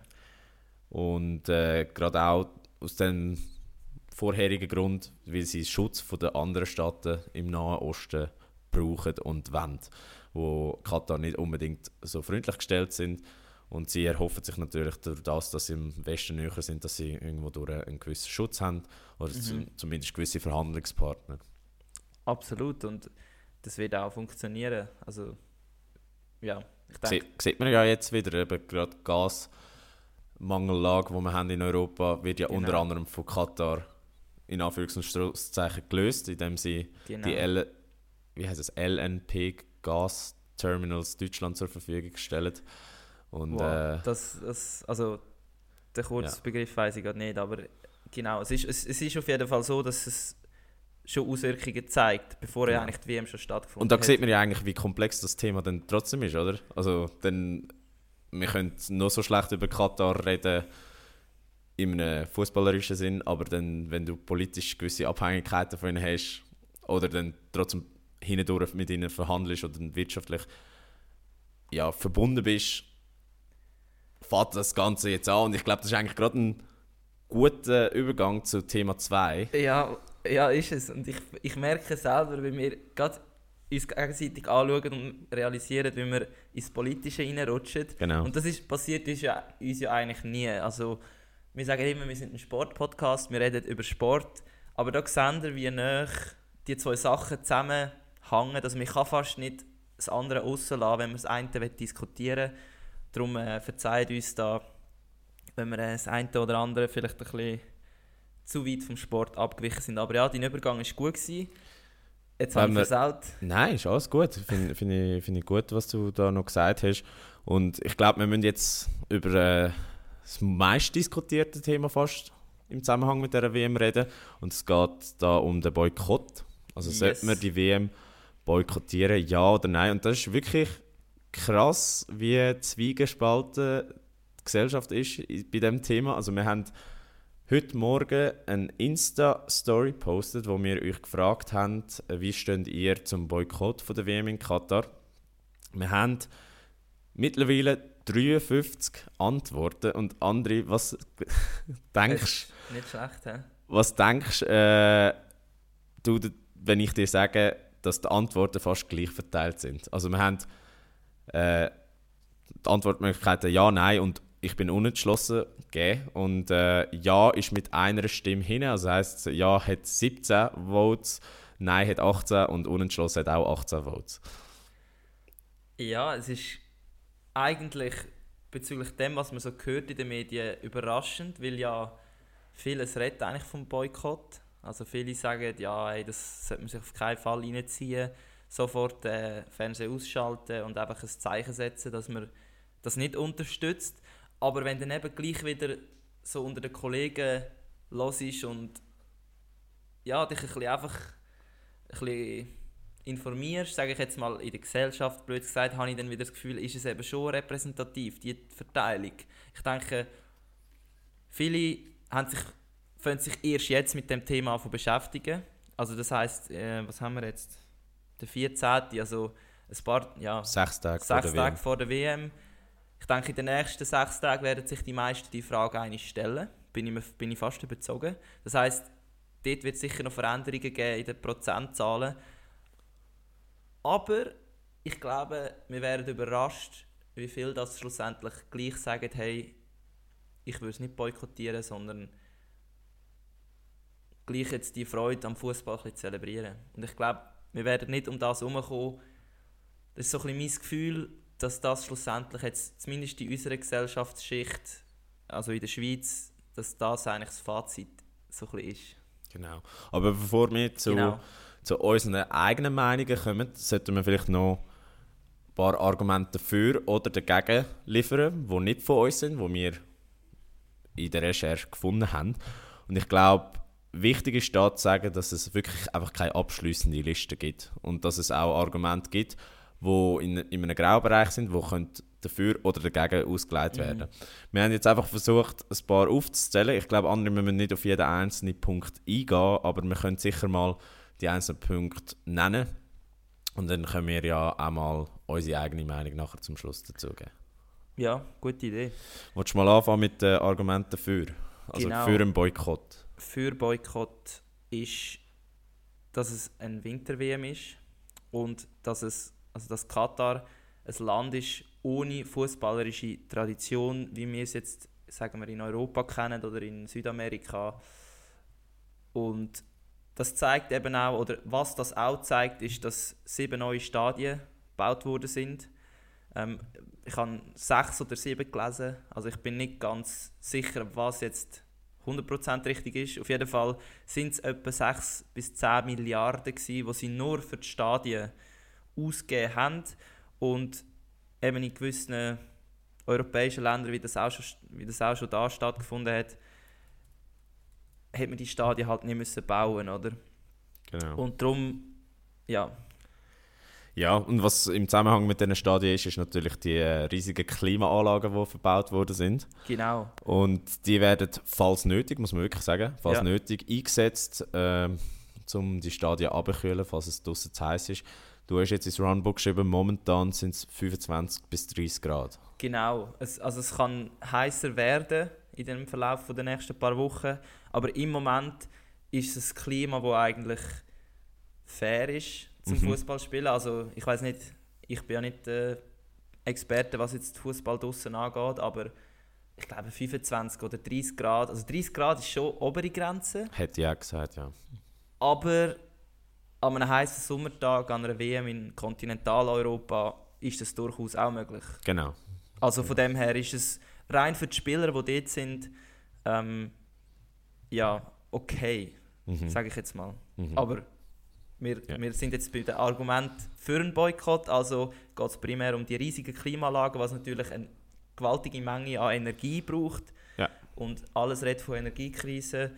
Und äh, gerade auch aus dem vorherigen Grund, weil sie den Schutz von den anderen Staaten im Nahen Osten brauchen und wollen, wo Katar nicht unbedingt so freundlich gestellt sind. Und sie erhoffen sich natürlich durch das, dass sie im Westen näher sind, dass sie irgendwo durch einen gewissen Schutz haben oder mhm. zumindest gewisse Verhandlungspartner. Absolut. Und das wird auch funktionieren. Also, ja, ich denke... Sie, sieht man ja jetzt wieder, eben gerade Gasmangellage, die wir haben in Europa, wird ja genau. unter anderem von Katar in Anführungszeichen gelöst, indem sie genau. die L wie heißt es, LNP Gas Terminals Deutschland zur Verfügung stellen. Und, wow. äh, das, das, also den Kurzbegriff ja. weiß ich gerade nicht, aber genau, es ist, es, es ist auf jeden Fall so, dass es schon Auswirkungen zeigt, bevor ja. eigentlich die WM schon stattgefunden hat. Und da hat. sieht man ja eigentlich, wie komplex das Thema dann trotzdem ist, oder? Also dann, wir können noch so schlecht über Katar reden in einem fußballerischen Sinn, aber dann, wenn du politisch gewisse Abhängigkeiten von ihnen hast oder dann trotzdem hindurch mit ihnen verhandelst oder wirtschaftlich ja, verbunden bist, fährt das Ganze jetzt an. Und ich glaube, das ist eigentlich gerade ein guter Übergang zu Thema 2. Ja, ja, ist es. Und ich, ich merke selber, wenn wir gerade uns gegenseitig anschauen und realisieren, wie wir ins Politische reinrutschen. Genau. Und das ist, passiert uns ja, uns ja eigentlich nie. Also, wir sagen immer, wir sind ein Sportpodcast, wir reden über Sport, aber da sehen wir, wie nah die zwei Sachen zusammenhängen. Also man kann fast nicht das andere rauslassen, wenn man das eine diskutieren will. Darum äh, verzeiht uns da, wenn wir äh, das eine oder andere vielleicht ein bisschen zu weit vom Sport abgewichen sind. Aber ja, dein Übergang war gut. Gewesen. Jetzt habe ich versaut. Nein, ist alles gut. Finde find ich, find ich gut, was du da noch gesagt hast. Und ich glaube, wir müssen jetzt über äh, das meist diskutierte Thema fast im Zusammenhang mit der WM reden. Und es geht da um den Boykott. Also yes. sollte man die WM boykottieren, ja oder nein? Und das ist wirklich krass, wie zwiegespalten die Gesellschaft ist bei diesem Thema. Also wir haben heute Morgen eine Insta-Story postet, wo wir euch gefragt haben, wie steht ihr zum Boykott von der WM in Katar. Wir haben mittlerweile 53 Antworten und andere, was denkst Nicht schlecht, hä? Was denkst äh, du, wenn ich dir sage, dass die Antworten fast gleich verteilt sind? Also wir haben äh, die Antwortmöglichkeiten ja, nein und ich bin unentschlossen gegeben. Und äh, Ja ist mit einer Stimme hin. Also heisst, Ja hat 17 Votes, Nein hat 18 und Unentschlossen hat auch 18 Votes. Ja, es ist eigentlich bezüglich dem, was man so hört in den Medien, überraschend, weil ja vieles redet eigentlich vom Boykott. Also viele sagen, ja, ey, das sollte man sich auf keinen Fall reinziehen, sofort äh, Fernsehen ausschalten und einfach ein Zeichen setzen, dass man das nicht unterstützt. Aber wenn dann eben gleich wieder so unter den Kollegen los ist und ja, dich ein bisschen einfach ein bisschen informierst, sage ich jetzt mal in der Gesellschaft, blöd gesagt, habe ich dann wieder das Gefühl, ist es eben schon repräsentativ, die Verteilung. Ich denke, viele haben sich, fangen sich erst jetzt mit dem Thema beschäftigen. Also das heißt, äh, was haben wir jetzt? Der 14. Also ein paar, ja, sechs Tage, sechs vor, Tage vor der WM. Ich denke, in den nächsten sechs Tagen werden sich die meisten die Frage eigentlich stellen. Bin ich, bin ich fast überzogen. Das heißt, dort wird es sicher noch Veränderungen geben in den Prozentzahlen. Aber ich glaube, wir werden überrascht, wie viel das schlussendlich gleich sagen, hey, ich würde es nicht boykottieren, sondern gleich jetzt die Freude am Fußball zelebrieren. Und ich glaube, wir werden nicht um das herumkommen. Das ist so ein bisschen mein Gefühl, dass das schlussendlich jetzt, zumindest in unserer Gesellschaftsschicht, also in der Schweiz, dass das eigentlich das Fazit so ein bisschen ist. Genau. Aber bevor wir zu, genau. zu unseren eigenen Meinungen kommen, sollten wir vielleicht noch ein paar Argumente dafür oder dagegen liefern, die nicht von uns sind, die wir in der Recherche gefunden haben. Und ich glaube, wichtig ist da zu sagen, dass es wirklich einfach keine abschließende Liste gibt und dass es auch Argumente gibt, die in, in einem Graubereich sind, die dafür oder dagegen ausgelegt mhm. werden. Mhm. Wir haben jetzt einfach versucht, ein paar aufzuzählen. Ich glaube, andere müssen nicht auf jeden einzelnen Punkt eingehen, aber wir können sicher mal die einzelnen Punkte nennen. Und dann können wir ja auch mal unsere eigene Meinung nachher zum Schluss dazu geben. Ja, gute Idee. Willst du mal anfangen mit den Argumenten dafür? Also genau. für einen Boykott. Für Boykott ist, dass es ein Winter-WM ist und dass es also dass Katar ein Land ist ohne fußballerische Tradition, wie wir es jetzt sagen wir in Europa kennen oder in Südamerika. Und das zeigt eben auch, oder was das auch zeigt, ist, dass sieben neue Stadien gebaut worden sind. Ähm, ich habe sechs oder sieben gelesen, also ich bin nicht ganz sicher, was jetzt 100% richtig ist. Auf jeden Fall sind es etwa 6 bis 10 Milliarden, gewesen, die sie nur für die Stadien ausgegeben haben. Und eben in gewissen europäischen Ländern, wie das auch schon, wie das auch schon da stattgefunden hat, hat man die Stadien halt nicht müssen bauen, oder? Genau. Und darum, ja. Ja, und was im Zusammenhang mit diesen Stadien ist, ist natürlich die äh, riesigen Klimaanlagen, die verbaut worden sind. Genau. Und die werden, falls nötig, muss man wirklich sagen, falls ja. nötig, eingesetzt, äh, um die Stadien abzukühlen, falls es draußen zu heiß ist. Du hast jetzt ins Runbook geschrieben, momentan sind es 25 bis 30 Grad. Genau, es, also es kann heißer werden in dem Verlauf der nächsten paar Wochen, aber im Moment ist es ein Klima, das eigentlich fair ist zum mhm. Fußballspielen. Also ich weiß nicht, ich bin ja nicht äh, Experte, was jetzt Fußball draußen angeht, aber ich glaube 25 oder 30 Grad, also 30 Grad ist schon obere Grenze. Hätte ich auch gesagt, ja. Aber an einem heißen Sommertag, an einer WM in Kontinentaleuropa, ist das durchaus auch möglich. Genau. Also von dem her ist es rein für die Spieler, die dort sind, ähm, ja, okay, mhm. sage ich jetzt mal. Mhm. Aber wir, ja. wir sind jetzt bei dem Argument für einen Boykott, also geht es primär um die riesigen Klimaanlagen, was natürlich eine gewaltige Menge an Energie braucht. Ja. Und alles redet von Energiekrise.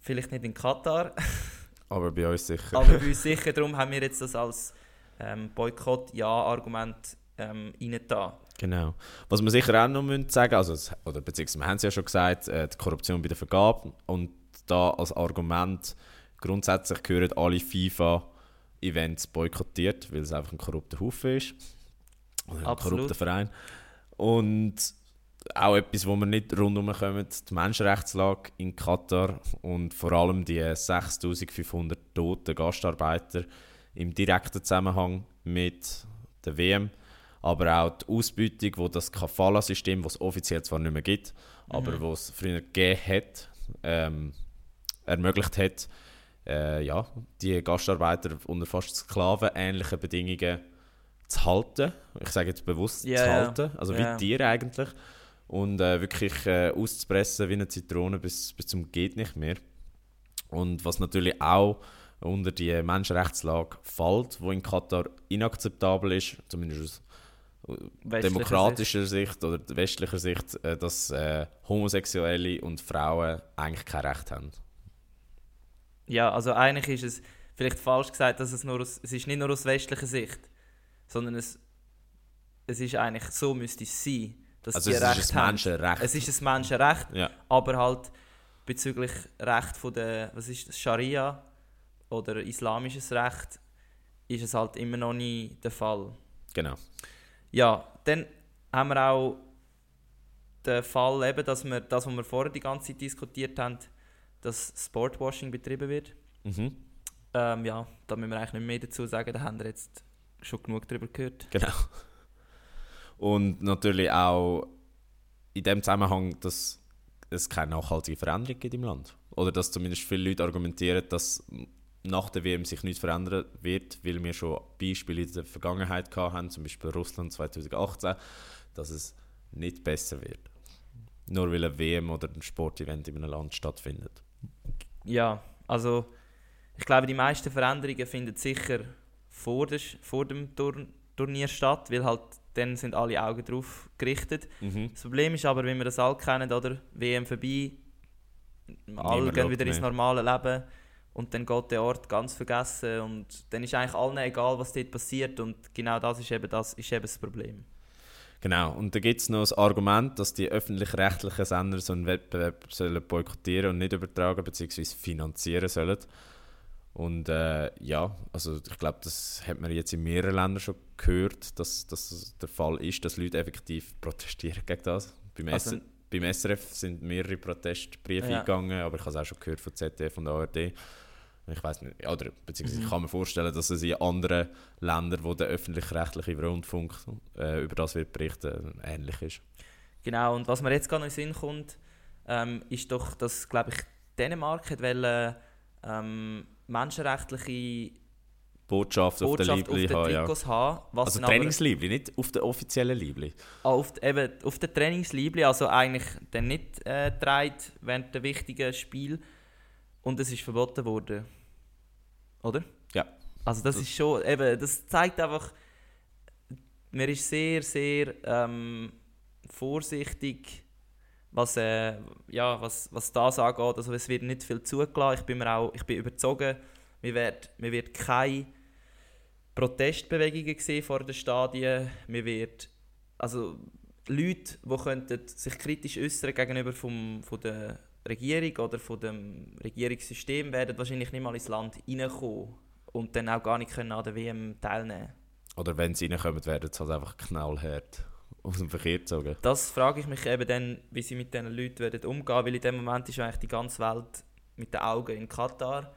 Vielleicht nicht in Katar. Aber bei uns sicher. Aber bei uns sicher, darum haben wir jetzt das als ähm, Boykott-Ja-Argument ähm, reingetan. Genau. Was wir sicher auch noch müssen sagen also, oder beziehungsweise wir haben es ja schon gesagt, äh, die Korruption bei der Vergabe und da als Argument grundsätzlich gehören alle FIFA-Events boykottiert, weil es einfach ein korrupter Haufen ist. Oder ein korrupter Verein. Und auch etwas, wo wir nicht rundherum kommen, die Menschenrechtslage in Katar und vor allem die 6500 toten Gastarbeiter im direkten Zusammenhang mit der WM, aber auch die Ausbeutung, wo das Kafala-System, das es offiziell zwar nicht mehr gibt, mhm. aber was es früher gegeben hat, ähm, ermöglicht hat, äh, ja, die Gastarbeiter unter fast sklavenähnlichen Bedingungen zu halten. Ich sage jetzt bewusst yeah, zu halten, also yeah. wie Tiere eigentlich und äh, wirklich äh, auszupressen wie eine Zitrone bis, bis zum geht nicht mehr. Und was natürlich auch unter die Menschenrechtslage fällt, wo in Katar inakzeptabel ist, zumindest aus demokratischer Sicht. Sicht oder westlicher Sicht, äh, dass äh, Homosexuelle und Frauen eigentlich kein Recht haben. Ja, also eigentlich ist es vielleicht falsch gesagt, dass es nur aus, es ist nicht nur aus westlicher Sicht, sondern es, es ist eigentlich so müsste es sein, dass Also die es Recht ist ein haben. Menschenrecht. Es ist ein Menschenrecht, Ja, aber halt bezüglich Recht von der, was ist das, Scharia oder islamisches Recht, ist es halt immer noch nie der Fall. genau. Ja, dann haben wir auch den Fall, eben, dass wir das, was wir vorher die ganze Zeit diskutiert haben, dass Sportwashing betrieben wird. Mhm. Ähm, ja, da müssen wir eigentlich nicht mehr dazu sagen, da haben wir jetzt schon genug darüber gehört. Genau. Und natürlich auch in dem Zusammenhang, dass es keine nachhaltige Veränderung gibt im Land. Oder dass zumindest viele Leute argumentieren, dass nach der WM sich nichts verändern wird, weil wir schon Beispiele in der Vergangenheit gehabt haben, zum Beispiel Russland 2018, dass es nicht besser wird. Nur weil eine WM oder ein Sportevent in einem Land stattfindet. Ja, also ich glaube, die meisten Veränderungen finden sicher vor, der, vor dem Tur Turnier statt, weil halt dann sind alle Augen drauf gerichtet. Mhm. Das Problem ist aber, wie wir das alle kennen, oder? WM vorbei, alle Niemand gehen wieder ins normale Leben und dann geht der Ort ganz vergessen und dann ist eigentlich allen egal, was dort passiert und genau das ist eben das, ist eben das Problem. Genau, und da gibt es noch das Argument, dass die öffentlich-rechtlichen Sender so einen Wettbewerb sollen boykottieren und nicht übertragen bzw. finanzieren sollen. Und äh, ja, also ich glaube, das hat man jetzt in mehreren Ländern schon gehört, dass, dass das der Fall ist, dass Leute effektiv protestieren gegen das. Beim, Also- beim SRF sind mehrere Protestbriefe Ja. eingegangen, aber ich habe es auch schon gehört von ZDF und ARD. Ich weiß nicht, oder beziehungsweise Mhm. ich kann mir vorstellen, dass es in anderen Ländern, wo der öffentlich-rechtliche Rundfunk äh, über das wird berichten, ähnlich ist. Genau, und was mir jetzt gerade noch in den Sinn kommt, ähm, ist doch, dass, glaube ich, Dänemark hat wollen, ähm, menschenrechtliche Botschaft, Botschaft auf Liebli den haben, ja. Haben. Was Also Trainingsliebli, nicht auf der offiziellen Liebli. Ah, auf, eben, auf der Trainingsliebli, also eigentlich dann nicht äh, während der wichtigen Spiel und es ist verboten worden. Oder? Ja. Also das, Das- ist schon, eben, das zeigt einfach, man ist sehr, sehr ähm, vorsichtig, was, äh, ja, was, was das angeht. Also es wird nicht viel zugelassen. Ich bin, mir auch, ich bin überzogen, wir wird, wir wird keine Protestbewegungen sehen vor den Stadien. Wir wird, also Leute, die könnten sich kritisch äußern gegenüber vom, von der Regierung oder von dem Regierungssystem, werden wahrscheinlich nicht mal ins Land reinkommen und dann auch gar nicht können an der WM teilnehmen Oder wenn sie reinkommen, werden sie halt einfach knallhart aus dem Verkehr gezogen. Das frage ich mich eben dann, wie sie mit diesen Leuten werden umgehen weil in dem Moment ist eigentlich die ganze Welt mit den Augen in Katar.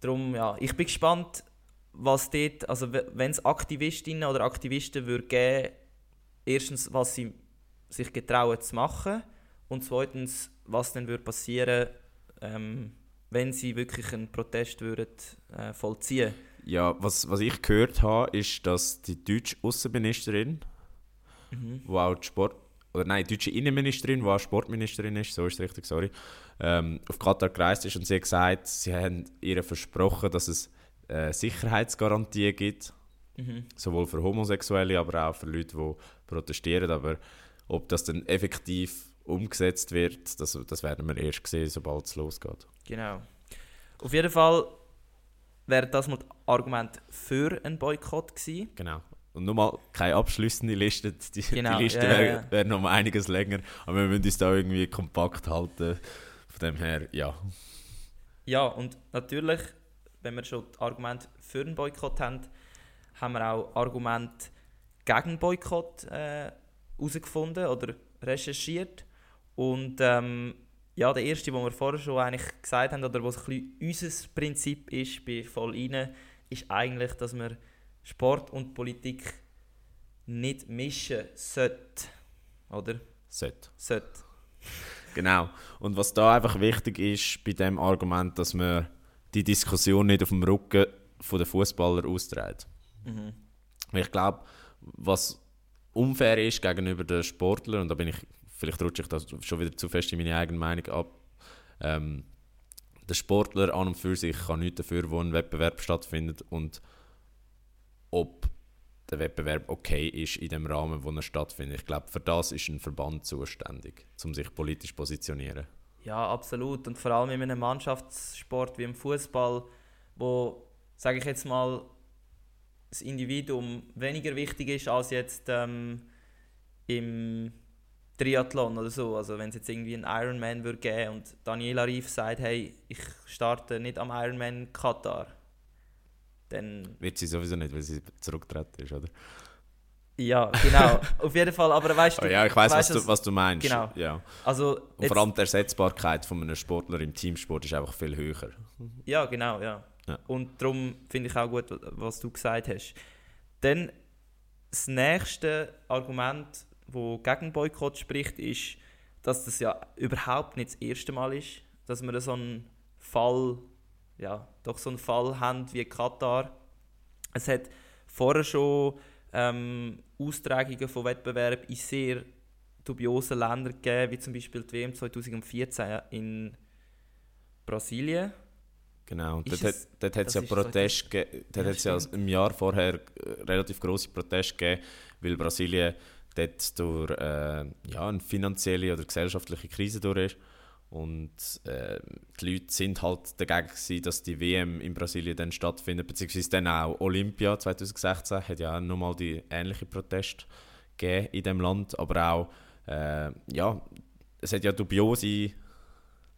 Darum, ja, ich bin gespannt, was dort, also wenn es Aktivistinnen oder Aktivisten würde geben, erstens, was sie sich getrauen zu machen und zweitens, was dann würde passieren, ähm, wenn sie wirklich einen Protest würden äh, vollziehen. Ja, was, was ich gehört habe, ist, dass die deutsche Außenministerin, Mhm. die auch die Sport oder nein, die deutsche Innenministerin, die auch Sportministerin ist, so ist es richtig, sorry, ähm, auf Katar gereist ist und sie hat gesagt, sie haben ihr versprochen, dass es äh, Sicherheitsgarantie gibt, Mhm. sowohl für Homosexuelle, aber auch für Leute, die protestieren. Aber ob das dann effektiv umgesetzt wird, das, das werden wir erst sehen, sobald es losgeht. Genau. Auf jeden Fall wäre das mal das Argument für einen Boykott gewesen. Genau. Und nochmal, keine abschließende Liste. Die, Genau, die Liste ja, wäre ja, wär noch einiges länger. Aber wir müssen uns da irgendwie kompakt halten. Von dem her, ja. Ja, und natürlich, wenn wir schon das Argument für einen Boykott haben, haben wir auch Argumente gegen einen Boykott äh, herausgefunden oder recherchiert. Und ähm, ja, der erste, den wir vorher schon eigentlich gesagt haben, oder was ein bisschen unser Prinzip ist bei Voll rein, ist eigentlich, dass wir Sport und Politik nicht mischen sollte. Oder? Sollte. Sollte. Genau. Und was da einfach wichtig ist bei dem Argument, dass man die Diskussion nicht auf dem Rücken von der Fußballer austrägt. Mhm. Ich glaube, was unfair ist gegenüber den Sportlern, und da bin ich, vielleicht rutsche ich da schon wieder zu fest in meine eigene Meinung ab, ähm, der Sportler an und für sich kann nichts dafür, wo ein Wettbewerb stattfindet und ob der Wettbewerb okay ist in dem Rahmen, wo er stattfindet. Ich glaube, für das ist ein Verband zuständig, um sich politisch zu positionieren. Ja, absolut. Und vor allem in einem Mannschaftssport wie im Fußball, wo, sage ich jetzt mal, das Individuum weniger wichtig ist als jetzt ähm, im Triathlon oder so. Also wenn es jetzt irgendwie einen Ironman würde geben und Daniela Rief sagt, hey, ich starte nicht am Ironman Katar, dann... Wird sie sowieso nicht, weil sie zurückgetreten ist, oder? Ja, genau. Auf jeden Fall, aber weißt du... Oh ja, ich weiß, was, du, was du meinst. Genau. Ja. Also, Und vor allem die Ersetzbarkeit von einem Sportler im Teamsport ist einfach viel höher. Ja, genau, ja. Ja. Und darum finde ich auch gut, was du gesagt hast. Dann das nächste Argument, wo gegen Boykott spricht, ist, dass das ja überhaupt nicht das erste Mal ist, dass wir so einen Fall, ja, doch so einen Fall haben wie Katar. Es hat vorher schon ähm, Austragungen von Wettbewerben in sehr dubiosen Ländern gegeben, wie zum Beispiel die WM 2014 in Brasilien. Genau, und dort, es- hat- dort hat es ja Protest gegeben, dort Ja, ja im Jahr vorher äh, relativ große Proteste gegeben, weil Brasilien dort durch äh, ja, eine finanzielle oder gesellschaftliche Krise durch ist. Und äh, die Leute sind halt dagegen gewesen, dass die WM in Brasilien dann stattfindet, beziehungsweise dann auch Olympia 2016 hat ja auch nochmal die ähnliche Proteste gegeben in dem Land, aber auch äh, ja, es hat ja dubiose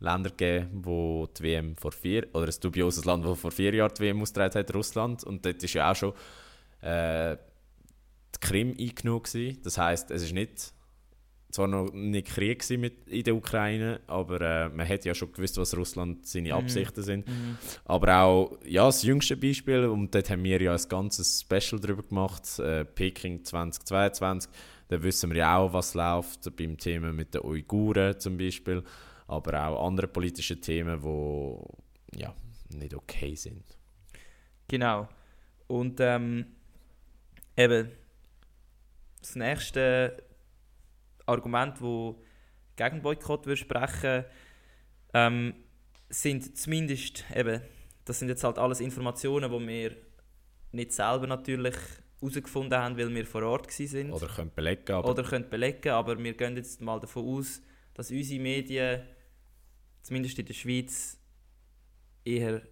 Länder gegeben, wo die WM vor vier, oder ein dubioses Land, das vor vier Jahren die WM ausgetragen hat, Russland. Und dort war ja auch schon äh, die Krim eingenommen. Gewesen. Das heisst, es ist nicht, zwar noch nicht Krieg mit in der Ukraine, aber äh, man hat ja schon gewusst, was Russland seine Absichten sind. Aber auch ja, das jüngste Beispiel, und dort haben wir ja ein ganzes Special darüber gemacht, äh, Peking 2022. Da wissen wir ja auch, was läuft beim Thema mit den Uiguren zum Beispiel, aber auch andere politische Themen, die ja, nicht okay sind. Genau. Und ähm, eben das nächste Argument, wo gegen Boykott würde sprechen, ähm, sind zumindest eben, das sind jetzt halt alles Informationen, die wir nicht selber natürlich herausgefunden haben, weil wir vor Ort sind Oder können belegen, aber oder können belegen, aber wir gehen jetzt mal davon aus, dass unsere Medien, zumindest in der Schweiz, eher,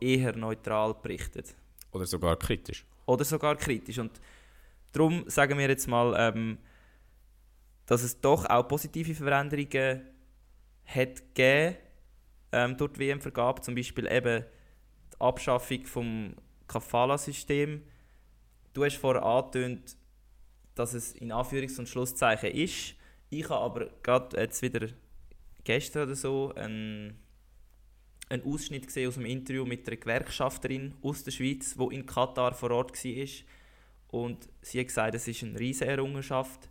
eher neutral berichten. oder sogar kritisch. Oder sogar kritisch. Und darum sagen wir jetzt mal, ähm, dass es doch auch positive Veränderungen hat gegeben ähm, durch die WM-Vergabe. Zum Beispiel eben die Abschaffung vom Kafala-System. Du hast vorher angetönt, dass es in Anführungs- und Schlusszeichen ist. Ich habe aber gerade jetzt wieder gestern oder so einen, einen Ausschnitt gesehen aus einem Interview mit einer Gewerkschafterin aus der Schweiz, die in Katar vor Ort war. Und sie hat gesagt, es ist eine riesige Errungenschaft,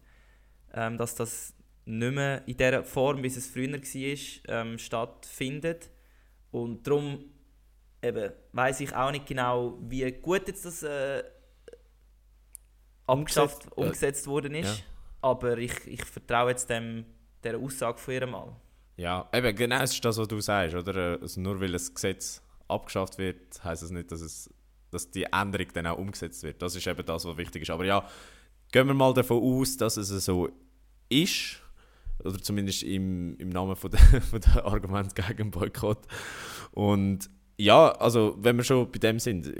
ähm, dass das nicht mehr in der Form, wie es früher war, ähm, stattfindet. Und darum eben, weiss ich auch nicht genau, wie gut jetzt das äh, Umgesetzt, äh, umgesetzt worden ist. ja. Aber ich, ich vertraue jetzt dem, der Aussage von ihr mal. Ja, eben genau das ist das, was du sagst, oder? Also nur weil ein Gesetz abgeschafft wird, heißt es nicht, dass, es, dass die Änderung dann auch umgesetzt wird. Das ist eben das, was wichtig ist. Aber ja, gehen wir mal davon aus, dass es so ist, oder zumindest im, im Namen von der, von der Argument gegen Boykott. Und ja, also wenn wir schon bei dem sind,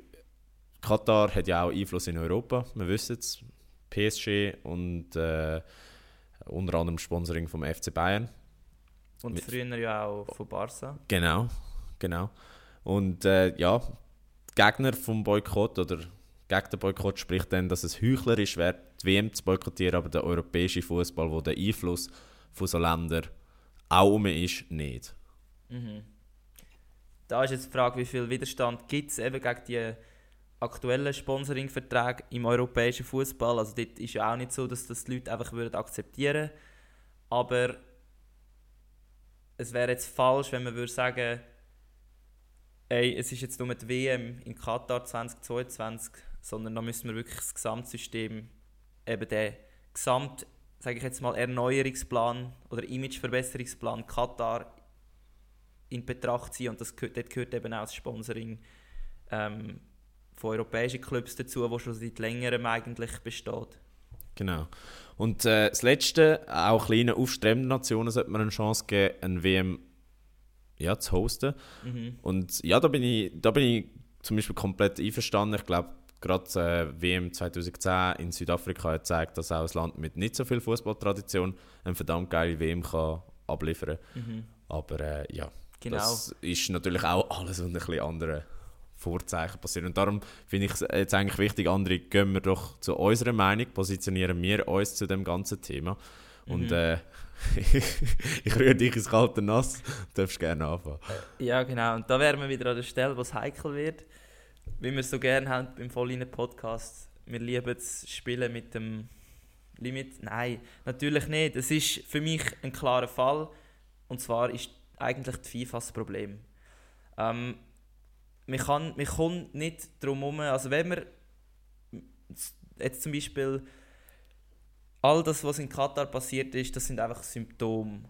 Katar hat ja auch Einfluss in Europa, wir wissen es. PSG und äh, unter anderem Sponsoring vom FC Bayern. Und Mit- früher ja auch von Barca. Genau, genau. Und äh, ja, Gegner vom Boykott oder gegen den Boykott spricht dann, dass es heuchlerisch wäre, die WM zu boykottieren, aber der europäische Fußball, wo der Einfluss von so Ländern auch um ist, nicht. Mhm. Da ist jetzt die Frage, wie viel Widerstand gibt es eben gegen die aktuellen Sponsoringverträge im europäischen Fußball. Also dort ist ja auch nicht so, dass das die Leute einfach würden akzeptieren würden. Aber es wäre jetzt falsch, wenn man würde sagen, ey, es ist jetzt nur die WM in Katar 2022, sondern da müssen wir wirklich das Gesamtsystem, eben den Gesamt, sage ich jetzt mal, Erneuerungsplan oder Imageverbesserungsplan Katar in Betracht ziehen. Und das, gehört- dort gehört eben auch das Sponsoring ähm, von europäischen Clubs dazu, wo schon seit längerem eigentlich besteht. Genau. Und äh, das Letzte, auch kleinen aufstrebenden Nationen sollte man eine Chance geben, eine WM ja, zu hosten. Mhm. Und ja, da bin ich, da bin ich zum Beispiel komplett einverstanden. Ich glaube, gerade äh, WM 2010 in Südafrika hat gezeigt, dass auch ein Land mit nicht so viel Fußballtradition eine verdammt geile WM kann abliefern kann. Mhm. Aber äh, ja, genau. das ist natürlich auch alles unter ein bisschen anderen Vorzeichen passiert. Und darum finde ich es jetzt eigentlich wichtig, andere gehen wir doch zu unserer Meinung, positionieren wir uns zu dem ganzen Thema. Und mhm. äh, ich rühre dich ins kalte Nass, du darfst gerne anfangen. Ja, genau. Und da wären wir wieder an der Stelle, wo es heikel wird. Wie wir es so gerne haben beim Vollinen Podcast. Wir lieben das Spielen mit dem Limit. Nein, natürlich nicht. Es ist für mich ein klarer Fall. Und zwar ist eigentlich die FIFA das Problem. Ähm, man, kann, man kommt nicht darum herum, also wenn man jetzt zum Beispiel all das, was in Katar passiert ist, das sind einfach Symptome.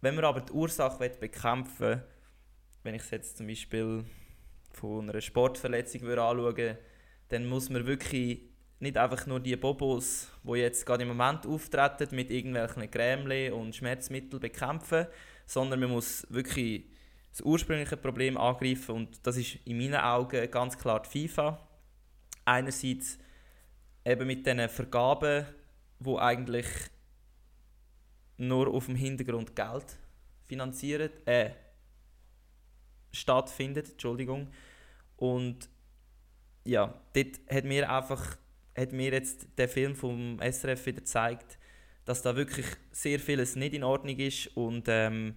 Wenn man aber die Ursache bekämpfen will, wenn ich es jetzt zum Beispiel von einer Sportverletzung anschaue, dann muss man wirklich nicht einfach nur die Bobos, die jetzt gerade im Moment auftreten, mit irgendwelchen Grämle und Schmerzmitteln bekämpfen, sondern man muss wirklich das ursprüngliche Problem angreifen und das ist in meinen Augen ganz klar die FIFA. Einerseits eben mit diesen Vergaben, wo eigentlich nur auf dem Hintergrund Geld finanzieren, äh, stattfindet, Entschuldigung. Und ja, dort hat mir einfach, hat mir jetzt der Film vom SRF wieder gezeigt, dass da wirklich sehr vieles nicht in Ordnung ist und ähm,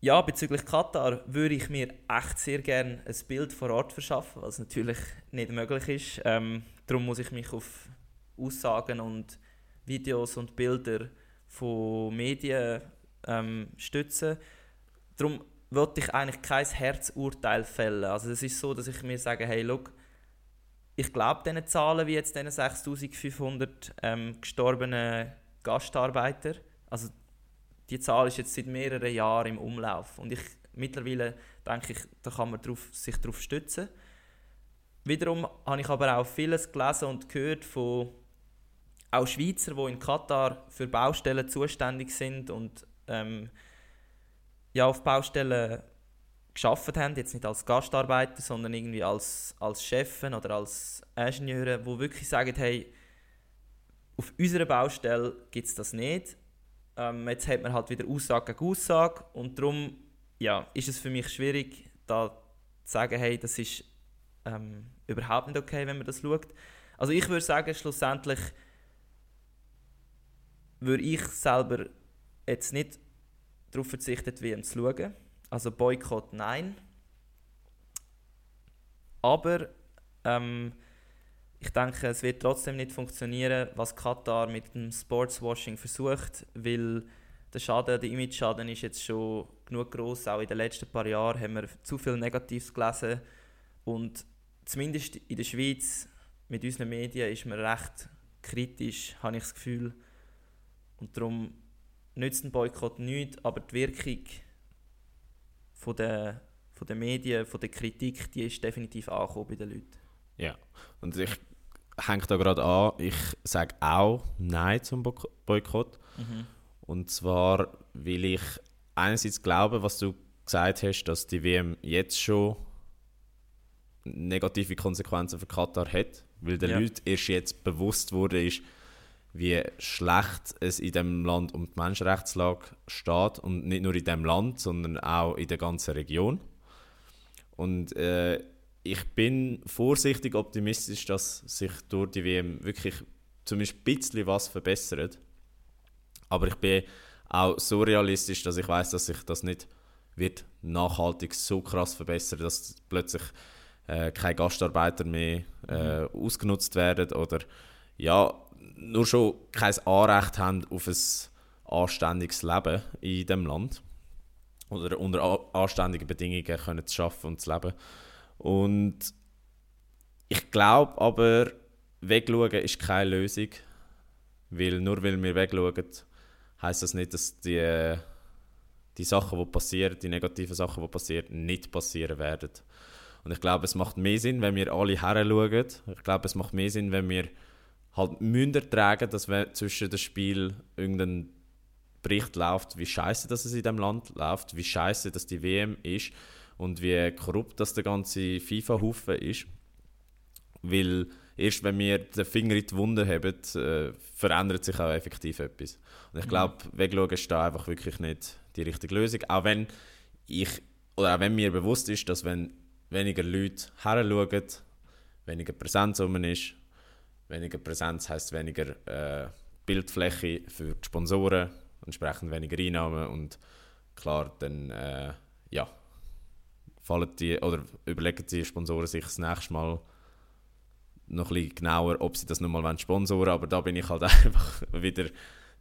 ja, bezüglich Katar würde ich mir echt sehr gerne ein Bild vor Ort verschaffen, was natürlich nicht möglich ist. Ähm, darum muss ich mich auf Aussagen und Videos und Bilder von Medien ähm, stützen. Darum wollte ich eigentlich kein Herzurteil fällen. Also es ist so, dass ich mir sage, hey, look, ich glaube diesen Zahlen, wie jetzt diesen 6500 ähm, gestorbenen Gastarbeiter. Also die Zahl ist jetzt seit mehreren Jahren im Umlauf. Und ich mittlerweile denke ich, da kann man drauf, sich darauf stützen. Wiederum habe ich aber auch vieles gelesen und gehört von auch Schweizer, die in Katar für Baustellen zuständig sind und ähm, ja, auf Baustellen geschafft haben, jetzt nicht als Gastarbeiter, sondern irgendwie als, als Chefen oder als Ingenieure, die wirklich sagen, hey, auf unserer Baustelle gibt es das nicht. Ähm, jetzt hat man halt wieder Aussage gegen Aussage und darum ja, ist es für mich schwierig, da zu sagen, hey, das ist ähm, überhaupt nicht okay, wenn man das schaut. Also ich würde sagen, schlussendlich würde ich selber jetzt nicht darauf verzichten, WM zu schauen. Also Boykott nein. Aber ähm, ich denke, es wird trotzdem nicht funktionieren, was Katar mit dem Sportswashing versucht, weil der Schaden, der Image-Schaden ist jetzt schon genug groß. Auch in den letzten paar Jahren haben wir zu viel Negatives gelesen und zumindest in der Schweiz mit unseren Medien ist man recht kritisch, habe ich das Gefühl. Und darum nützt ein Boykott nichts, aber die Wirkung von der, von der Medien, von der Kritik, die ist definitiv angekommen bei den Leuten. Ja, und ich hängt da gerade an, ich sage auch Nein zum Boykott. Mhm. Und zwar, weil ich einerseits glaube, was du gesagt hast, dass die WM jetzt schon negative Konsequenzen für Katar hat, weil den ja. Leuten erst jetzt bewusst wurde, ist, wie schlecht es in dem Land um die Menschenrechtslage steht und nicht nur in dem Land, sondern auch in der ganzen Region. Und äh, ich bin vorsichtig optimistisch, dass sich durch die WM wirklich zumindest ein bisschen was verbessert. Aber ich bin auch so realistisch, dass ich weiß, dass sich das nicht wird nachhaltig so krass verbessern, dass plötzlich äh, keine Gastarbeiter mehr äh, ausgenutzt werden oder ja, nur schon kein Anrecht haben auf ein anständiges Leben in dem Land oder unter anständigen Bedingungen können zu arbeiten und zu leben. Und ich glaube aber, wegschauen ist keine Lösung. Weil nur weil wir wegschauen, heisst das nicht, dass die, die Sachen, die passieren, die negativen Sachen, die passieren, nicht passieren werden. Und ich glaube, es macht mehr Sinn, wenn wir alle her schauen. Ich glaube, es macht mehr Sinn, wenn wir halt Münder tragen, dass wenn zwischen dem Spiel irgendein Bericht läuft, wie scheiße dass es in dem Land läuft, wie scheiße dass die WM ist und wie korrupt das der ganze FIFA-Haufen ist. Weil erst wenn wir den Finger in die Wunde haben, äh, verändert sich auch effektiv etwas. Und ich glaube, mhm. wegschauen ist da einfach wirklich nicht die richtige Lösung. Auch wenn ich, oder auch wenn mir bewusst ist, dass wenn weniger Leute heranschauen, weniger Präsenz um ist, weniger Präsenz heisst weniger äh, Bildfläche für die Sponsoren, entsprechend weniger Einnahmen und klar, dann äh, ja, fallen die, oder überlegen die Sponsoren sich das nächste Mal noch ein bisschen genauer, ob sie das nochmal sponsoren wollen. Aber da bin ich halt einfach wieder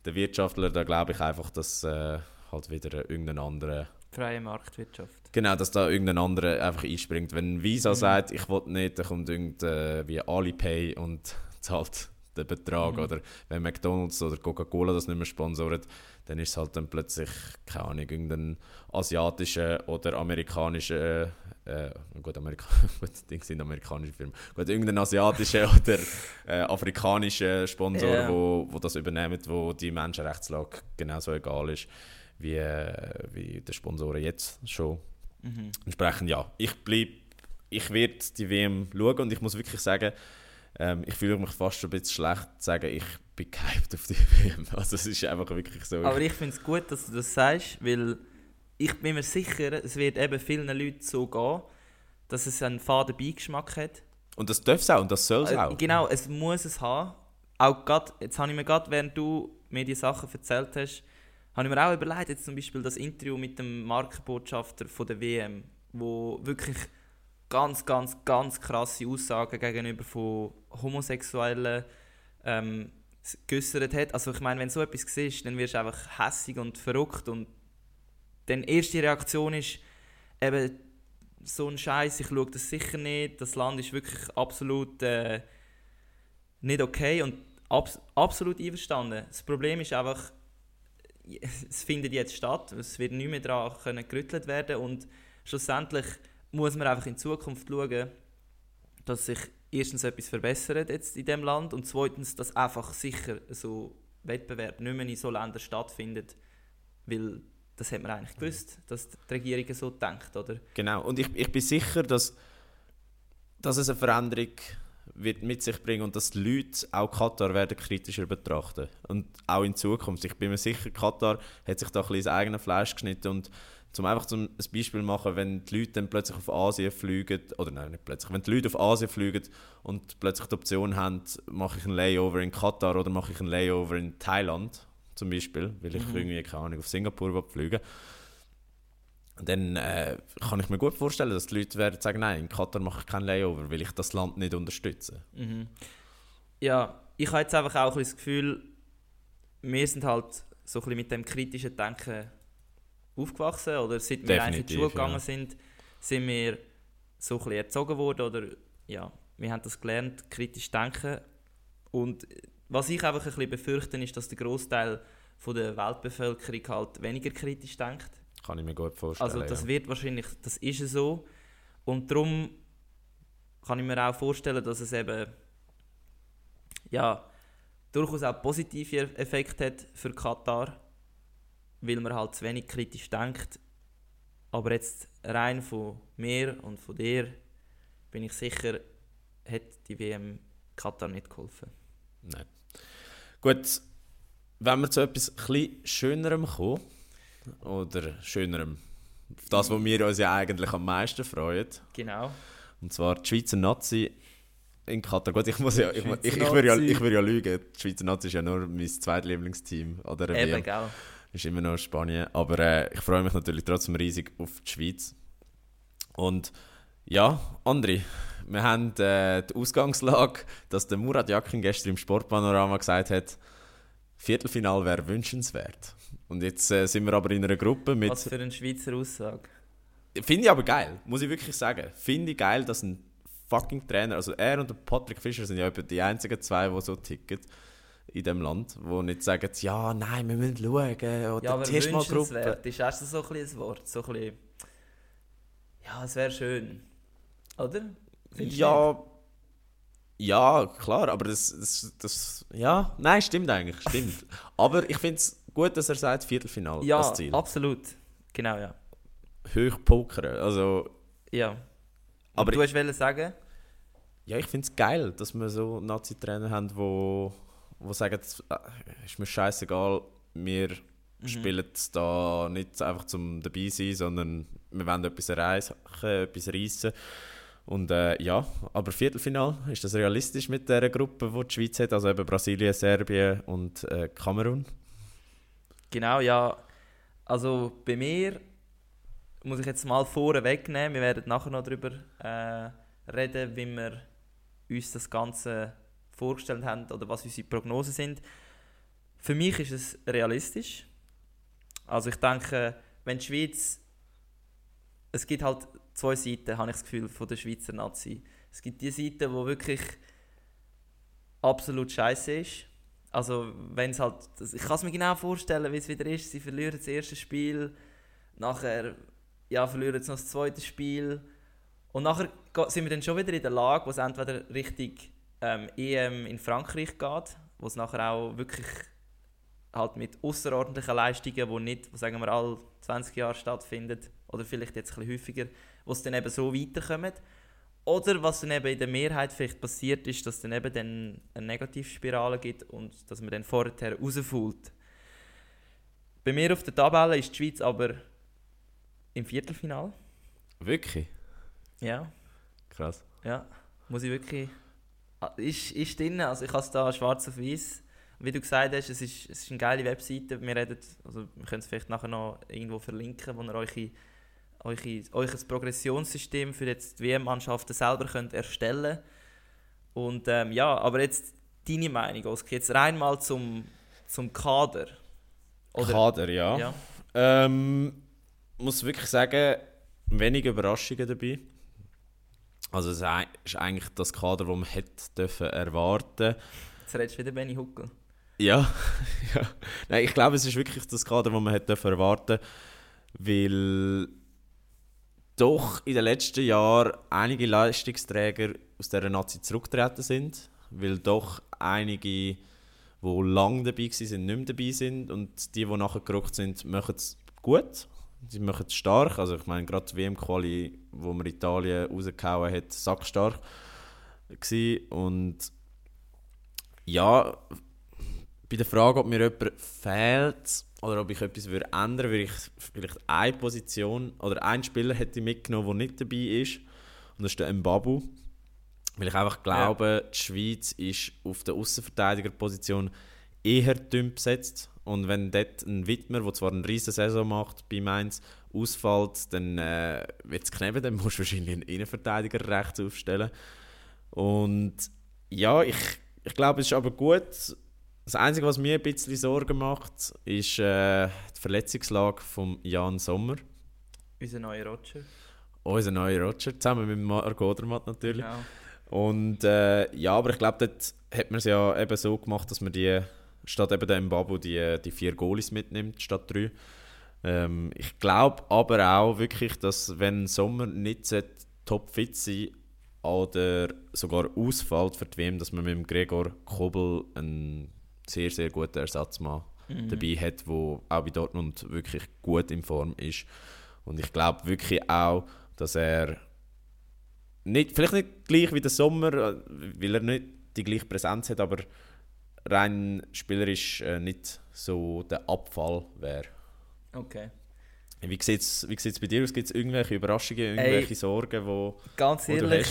der Wirtschaftler. Da glaube ich einfach, dass äh, halt wieder irgendein anderer... Freie Marktwirtschaft. Genau, dass da irgendein anderer einfach einspringt. Wenn Visa mhm. sagt, ich will nicht, dann kommt irgendwie äh, Alipay und zahlt den Betrag. Mhm. Oder wenn McDonalds oder Coca-Cola das nicht mehr sponsort, dann ist es halt dann plötzlich, keine Ahnung, irgendein asiatischer oder amerikanischer, äh, gut, Amerika gut, Ding sind amerikanische Firmen, gut, irgendein asiatischer oder äh, afrikanischer Sponsor, yeah. wo, wo das übernimmt, wo die Menschenrechtslage genauso egal ist, wie, äh, wie der Sponsoren jetzt schon. Mhm. Entsprechend, ja, ich bleibe, ich werde die WM schauen und ich muss wirklich sagen, ähm, ich fühle mich fast schon ein bisschen schlecht zu sagen, ich bin gehypt auf die WM. Also es ist einfach wirklich so. Aber ich finde es gut, dass du das sagst, weil ich bin mir sicher, es wird eben vielen Leuten so gehen, dass es einen faden Beigeschmack hat. Und das darf es auch und das soll es äh, auch. Genau, es muss es haben. Auch grad, jetzt habe ich mir gerade, während du mir die Sachen erzählt hast, habe ich mir auch überlegt, jetzt zum Beispiel das Interview mit dem Markenbotschafter von der WM, wo wirklich ganz, ganz, ganz krasse Aussagen gegenüber von Homosexuellen ähm, geäußert hat. Also ich meine, wenn so etwas siehst, dann wirst du einfach hässig und verrückt und dann erste Reaktion ist eben so ein Scheiß, ich schaue das sicher nicht, das Land ist wirklich absolut äh, nicht okay und abs absolut einverstanden. Das Problem ist einfach, es findet jetzt statt, es wird nicht mehr daran gerüttelt werden und schlussendlich muss man einfach in Zukunft schauen, dass sich erstens etwas verbessert jetzt in dem Land und zweitens, dass einfach sicher so Wettbewerb nicht mehr in so Ländern stattfindet, weil das hat man eigentlich gewusst, dass die Regierung so denkt, oder? Genau, und ich, ich bin sicher, dass, dass es eine Veränderung wird mit sich bringen und dass die Leute auch Katar werden kritischer betrachten und auch in Zukunft. Ich bin mir sicher, Katar hat sich da ein bisschen ins eigene Fleisch geschnitten und zum einfach zum ein Beispiel machen, wenn die Leute dann plötzlich auf Asien fliegen, oder nein, nicht plötzlich, wenn die Leute auf Asien fliegen und plötzlich die Option haben, mache ich einen Layover in Katar oder mache ich einen Layover in Thailand, zum Beispiel, weil ich mhm. irgendwie, keine Ahnung, auf Singapur fliegen dann äh, kann ich mir gut vorstellen, dass die Leute werden sagen, nein, in Katar mache ich keinen Layover, weil ich das Land nicht unterstütze. Mhm. Ja, ich habe jetzt einfach auch das Gefühl, wir sind halt so ein bisschen mit dem kritischen Denken aufgewachsen oder seit wir eigentlich in die Schule gegangen ja. sind, sind wir so ein erzogen worden oder ja, wir haben das gelernt, kritisch denken und was ich einfach ein bisschen befürchte, ist, dass der Großteil der Weltbevölkerung halt weniger kritisch denkt. Kann ich mir gut vorstellen. Also das ja. wird wahrscheinlich, das ist so und darum kann ich mir auch vorstellen, dass es eben ja durchaus auch positive Effekte hat für Katar weil man halt zu wenig kritisch denkt. Aber jetzt rein von mir und von dir bin ich sicher, hat die WM Katar nicht geholfen. Nein. Gut, wenn wir zu etwas etwas Schönerem kommen, oder Schönerem, auf das, was wir uns ja eigentlich am meisten freuen. Genau. Und zwar die Schweizer Nazi in Katar. Gut, ich muss ja, ich, ich, ich, würde ja, ich würde ja lügen. Die Schweizer Nazi ist ja nur mein zweitlieblingsteam oder Eben, WM. Genau ist immer noch Spanien. Aber äh, ich freue mich natürlich trotzdem riesig auf die Schweiz. Und ja, André, wir haben äh, die Ausgangslage, dass der Murat Yakin gestern im Sportpanorama gesagt hat, Viertelfinal wäre wünschenswert. Und jetzt äh, sind wir aber in einer Gruppe mit... Was für eine Schweizer Aussage. Finde ich aber geil, muss ich wirklich sagen. Finde ich geil, dass ein fucking Trainer, also er und Patrick Fischer sind ja die einzigen zwei, die so ticken in dem Land, wo nicht sagen, ja, nein, wir müssen schauen oder ja, aber Tischmalgruppe. ist erst so ein, ein Wort, so ein bisschen, ja, es wäre schön, oder? Findest ja, ja, klar, aber das, das, das, ja, nein, stimmt eigentlich, stimmt. aber ich finde es gut, dass er sagt Viertelfinale ja, als Ziel. Ja, absolut, genau, ja. hoch pokern. Also, Ja. Aber du hast wollen sagen, ja, ich finde es geil, dass wir so Nazi-Trainer haben, wo, wo sagen, es äh, ist mir scheißegal, wir Mhm. spielen da nicht einfach zum dabei sein, sondern wir wollen etwas erreichen, etwas reissen. Und äh, ja, aber Viertelfinal, ist das realistisch mit der Gruppe, die die Schweiz hat, also eben Brasilien, Serbien und äh, Kamerun? genau, ja. Also bei mir muss ich jetzt mal vorne wegnehmen. Wir werden nachher noch darüber äh, reden, wie wir uns das Ganze vorgestellt haben oder was unsere Prognosen sind. Für mich ist es realistisch. Also ich denke, wenn die Schweiz... Es gibt halt zwei Seiten, habe ich das Gefühl, von der Schweizer Nazi. Es gibt die Seite, die wirklich absolut scheiße ist. Also wenn es halt... Ich kann es mir genau vorstellen, wie es wieder ist. Sie verlieren das erste Spiel, nachher ja, verlieren sie noch das zweite Spiel. Und nachher sind wir dann schon wieder in der Lage, wo es entweder richtig ähm, EM in Frankreich geht, wo es nachher auch wirklich halt mit außerordentlichen Leistungen, die nicht, wo sagen wir, alle 20 Jahre stattfindet, oder vielleicht jetzt ein bisschen häufiger, wo es dann eben so weiterkommt. Oder was dann eben in der Mehrheit vielleicht passiert ist, dass es dann eben dann eine Negativspirale gibt und dass man dann vorher rausfällt. Bei mir auf der Tabelle ist die Schweiz aber im Viertelfinal. Wirklich? Ja, Krass. ja. Muss ich wirklich. Ah, Ist, ist drin, also ich habe es da schwarz auf weiß. Wie du gesagt hast, es ist, es ist eine geile Webseite. Wir, reden, also wir können es vielleicht nachher noch irgendwo verlinken, wo ihr eure, eure, euch ein Progressionssystem für jetzt die WM-Mannschaften selber könnt erstellen Und ähm, ja, aber jetzt deine Meinung, Oskar, jetzt rein mal zum, zum Kader. Kader, ja. ja. Ähm, muss wirklich sagen, wenig Überraschungen dabei. Also es ist eigentlich das Kader, das man hätte dürfen erwarten. Jetzt redest du wieder Benny Huckel. Ja, ja. Nein, ich glaube, es ist wirklich das Kader, das man hätte dürfen erwarten, weil doch in den letzten Jahren einige Leistungsträger aus dieser Nazi zurückgetreten sind, weil doch einige, die lange dabei waren, sind, nicht mehr dabei sind und die, die nachher gerückt sind, machen es gut. Sie machen es stark. Also ich meine, gerade die WM-Quali, wo man Italien rausgehauen hat, sackstark gewesen. Und ja, bei der Frage, ob mir jemand fehlt oder ob ich etwas würde ändern würde, würde ich vielleicht eine Position oder einen Spieler hätte mitgenommen, der nicht dabei ist. Und das ist der Mbabu. Weil ich einfach glaube, die Schweiz ist auf der Außenverteidigerposition eher dünn besetzt. Und wenn dort ein Widmer, der zwar eine riesige Saison macht, bei Mainz ausfällt, dann äh, wird es knappen, dann musst du wahrscheinlich einen Innenverteidiger rechts aufstellen. Und ja, ich, ich glaube, es ist aber gut. Das Einzige, was mir ein bisschen Sorgen macht, ist äh, die Verletzungslage von Jan Sommer. Unser neuer Roger. Unser neuer Roger, zusammen mit Marco Odermatt natürlich. Genau. Und äh, ja, aber ich glaube, dort hat man es ja eben so gemacht, dass man die, statt eben dem Babu, die, die vier Goalies mitnimmt, statt drei. Ähm, ich glaube aber auch wirklich, dass wenn Sommer nicht topfit sein oder sogar ausfällt für die WM, dass man mit dem Gregor Kobel einen sehr, sehr guten Ersatzmann Mhm. dabei hat, der auch bei Dortmund wirklich gut in Form ist. Und ich glaube wirklich auch, dass er nicht, vielleicht nicht gleich wie der Sommer, äh, weil er nicht die gleiche Präsenz hat, aber rein spielerisch äh, nicht so der Abfall wäre. Okay. Wie sieht es wie sieht's bei dir aus? Gibt es irgendwelche Überraschungen, irgendwelche Sorgen, wo... Ganz Wo ehrlich,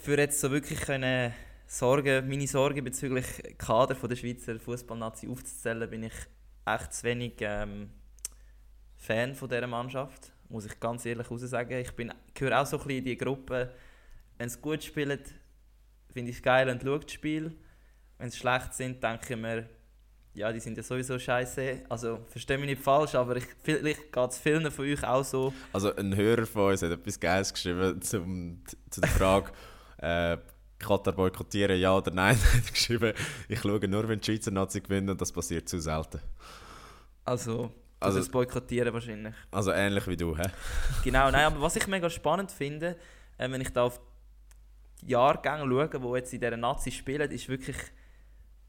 für jetzt so wirklich können Sorgen, meine Sorgen bezüglich Kader von der Schweizer Fußballnazi aufzuzählen, bin ich echt zu wenig ähm, Fan von dieser Mannschaft, muss ich ganz ehrlich raus sagen. Ich bin, gehöre auch so ein bisschen in die Gruppe, wenn sie gut spielen, finde ich es geil und schaue das Spiel. Wenn sie schlecht sind, denke ich mir, ja, die sind ja sowieso scheiße. Also, verstehe mich nicht falsch, aber ich, vielleicht geht es vielen von euch auch so. Also ein Hörer von uns hat etwas Geiles geschrieben zum, zu der Frage, äh, Katar boykottieren, ja oder nein. Hat geschrieben, ich schaue nur, wenn die Schweizer Nazi gewinnt und das passiert zu selten. Also, Also- also das Boykottieren wahrscheinlich. Also ähnlich wie du, hä? Genau, nein, aber was ich mega spannend finde, äh, wenn ich da auf die Jahrgänge schaue, die jetzt in dieser Nazi spielen, ist wirklich,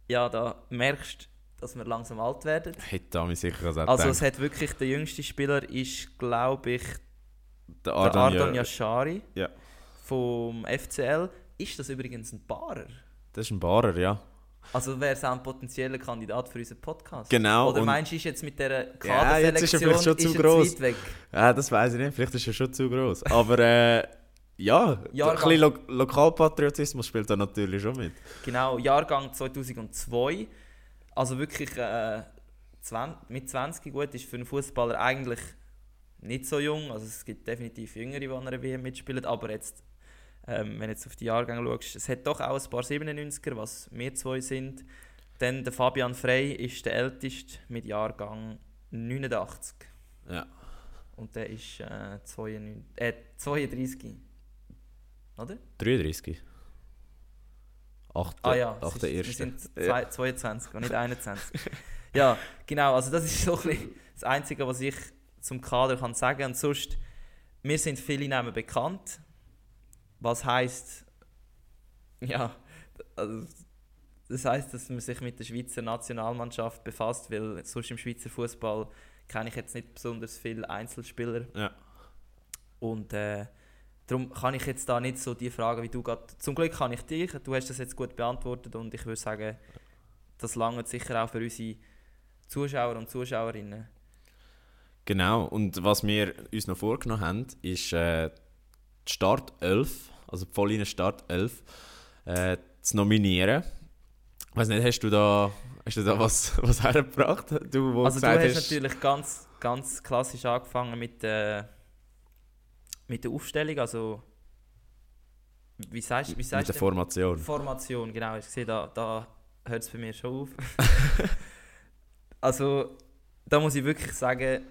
ja, da merkst dass wir langsam alt werden. Hätte ich sicher gesagt. Also es hat wirklich, der jüngste Spieler ist, glaube ich, der der Ardon, ja, Yashari Ja. vom FCL. Ist das übrigens ein Barer? das ist ein Barer, ja. Also wäre es auch ein potenzieller Kandidat für unseren Podcast? Genau, Oder meinst du, ist jetzt mit dieser Ja, jetzt ist er Kaderselektion vielleicht schon zu weg? Ja, das weiß ich nicht. Vielleicht ist er schon zu groß. Aber äh, ja, ein Jahrgang- bisschen Lo Lokalpatriotismus spielt da natürlich schon mit. Genau, Jahrgang 2002. Also wirklich äh, 20, mit 20 gut ist für einen Fußballer eigentlich nicht so jung. Also es gibt definitiv Jüngere, die an einer WM mitspielen. Aber jetzt, ähm, wenn du jetzt auf die Jahrgänge schaust, es hat doch auch ein paar 97er, was wir zwei sind. Dann der Fabian Frey ist der älteste mit Jahrgang 89. Ja. Und der ist äh, 92, äh, 32. Oder? 33. 8. Ah ja, es 8. ist, wir sind Ja. zwei, 22 und nicht 21. ja, genau, also das ist so ein bisschen das Einzige, was ich zum Kader kann sagen Und sonst, mir sind viele Namen bekannt. Was heißt ja, also, das heißt, dass man sich mit der Schweizer Nationalmannschaft befasst, weil sonst im Schweizer Fußball kenne ich jetzt nicht besonders viele Einzelspieler. Ja. Und äh, darum kann ich jetzt da nicht so die Fragen, wie du gerade. Zum Glück kann ich dich. Du hast das jetzt gut beantwortet und ich würde sagen, das langt sicher auch für unsere Zuschauer und Zuschauerinnen. Genau, und was wir uns noch vorgenommen haben, ist äh, die Start 11, also die Vollline Start 11, äh, zu nominieren. Ich weiß nicht, hast du da, hast du da was, was hergebracht? Du, wo also du gesagt hast natürlich ganz, ganz klassisch angefangen mit, äh, mit der Aufstellung. Also wie sagst, wie mit der du? Formation. Formation, genau. Ich sehe, da, da hört es bei mir schon auf. also da muss ich wirklich sagen,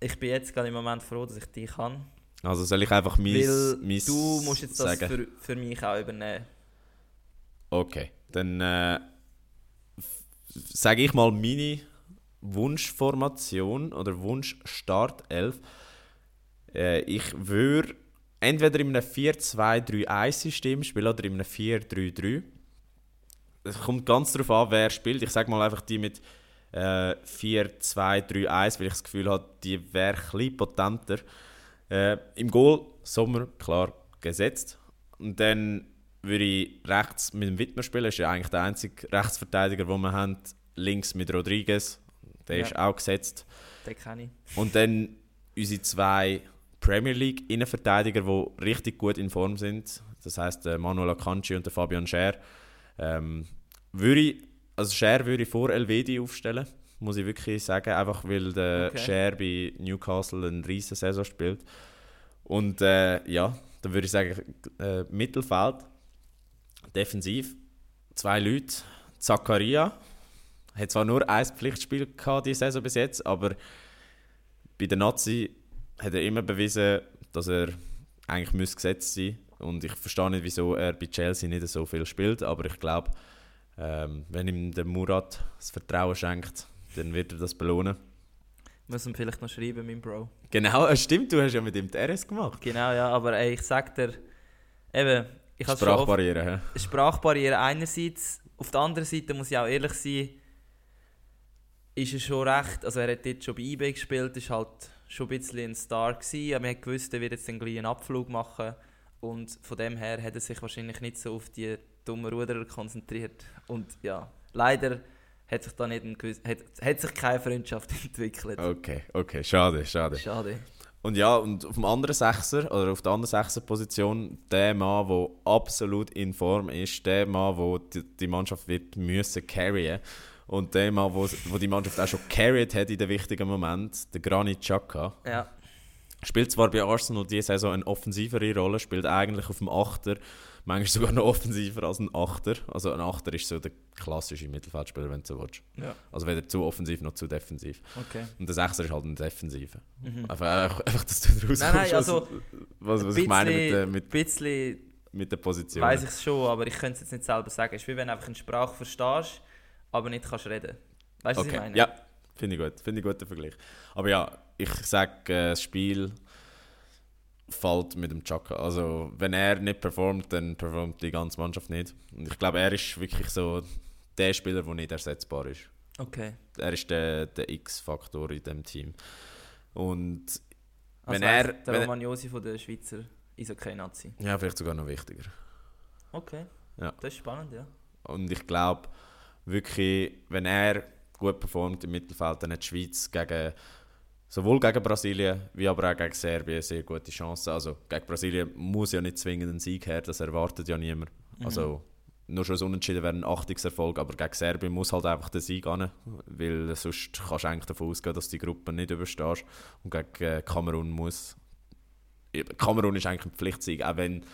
ich bin jetzt gerade im Moment froh, dass ich dich kann. Also soll ich einfach mein, mein du musst jetzt das für, für mich auch übernehmen. Okay, dann äh, sage ich mal meine Wunschformation oder Wunschstart 11. Äh, ich würde entweder in einem 4-2-3-1-System spielen oder in einem 4-3-3. Es kommt ganz darauf an, wer spielt. Ich sage mal einfach die mit äh, 4-2-3-1, weil ich das Gefühl habe, die wäre ein potenter. Äh, Im Goal Sommer, klar, gesetzt. Und dann würde ich rechts mit dem Wittmer spielen. Das ist ja eigentlich der einzige Rechtsverteidiger, den wir haben. Links mit Rodriguez. Der Ja. ist auch gesetzt. Den kenne ich. Und dann unsere zwei Premier League Innenverteidiger, die richtig gut in Form sind. Das heißt Manuel Akanji und der Fabian Scher. Ähm, würde ich, also Scher würde ich vor Elvedi aufstellen, muss ich wirklich sagen. Einfach weil der Okay. Scher bei Newcastle eine riesen Saison spielt. Und äh, ja, dann würde ich sagen, äh, Mittelfeld, defensiv, zwei Leute. Zakaria hat zwar nur ein Pflichtspiel gehabt diese Saison bis jetzt, aber bei der Nazi hat er immer bewiesen, dass er eigentlich müsste gesetzt sein und ich verstehe nicht, wieso er bei Chelsea nicht so viel spielt, aber ich glaube, ähm, wenn ihm der Murat das Vertrauen schenkt, dann wird er das belohnen. Muss ihm vielleicht noch schreiben, mein Bro. Genau, äh, stimmt, du hast ja mit ihm die RS gemacht. Genau, ja, aber ey, ich sag dir, eben, ich habe schon oft Sprachbarriere, hä? Sprachbarriere einerseits, auf der anderen Seite muss ich auch ehrlich sein, ist er schon recht, also er hat dort schon bei eBay gespielt, ist halt schon ein bisschen ein Star gewesen, aber man gewusst, er wird jetzt den gleichen Abflug machen und von dem her hat er sich wahrscheinlich nicht so auf die dummen Ruderer konzentriert und ja, leider hat sich da nicht ein gewiss, hat, hat sich keine Freundschaft entwickelt. Okay, okay, schade, schade. Schade. Und ja, und auf dem anderen Sechser, oder auf der anderen Sechser-Position, der Mann, der absolut in Form ist, der Mann, der die, die Mannschaft wird müssen carryen und der Mann, wo, wo die Mannschaft auch schon carried hat in den wichtigen Moment, der Granit Xhaka. Ja, Spielt zwar bei Arsenal diese Saison eine offensivere Rolle, spielt eigentlich auf dem Achter, manchmal sogar noch offensiver als ein Achter. Also ein Achter ist so der klassische Mittelfeldspieler, wenn du so willst. ja, Also weder zu offensiv noch zu defensiv. okay. Und der Sechser ist halt ein Defensiver. Mhm. Einfach, einfach, dass du daraus Nein, nein, also was, was ich meine mit mit, bisschen mit der Position. weiß ich es schon, aber ich könnte es jetzt nicht selber sagen. Es ist wie wenn du einfach eine Sprache verstehst, aber nicht kannst reden. Weißt du, was ich okay. meine? Ja, finde ich gut. Finde ich guter Vergleich. Aber ja, ich sage, äh, das Spiel fällt mit dem Chaka. Also, wenn er nicht performt, dann performt die ganze Mannschaft nicht. Und ich glaube, er ist wirklich so der Spieler, der nicht ersetzbar ist. Okay. Er ist der, der X-Faktor in dem Team. Und Also wenn er... der Wenn Romagnosi von der Schweizer Eishockey-Nazi. ja, vielleicht sogar noch wichtiger. Okay. Ja. Das ist spannend, ja. Und ich glaube wirklich, wenn er gut performt im Mittelfeld, dann hat die Schweiz gegen, sowohl gegen Brasilien wie aber auch gegen Serbien sehr gute Chancen. Also gegen Brasilien muss ja nicht zwingend ein Sieg her, das erwartet ja niemand. Mhm. Also nur schon das Unentschieden wäre ein Achtungserfolg, aber gegen Serbien muss halt einfach der Sieg an, weil sonst kannst du eigentlich davon ausgehen, dass du die Gruppe nicht überstehst. Und gegen äh, Kamerun muss... Kamerun ist eigentlich ein Pflichtsieg, auch wenn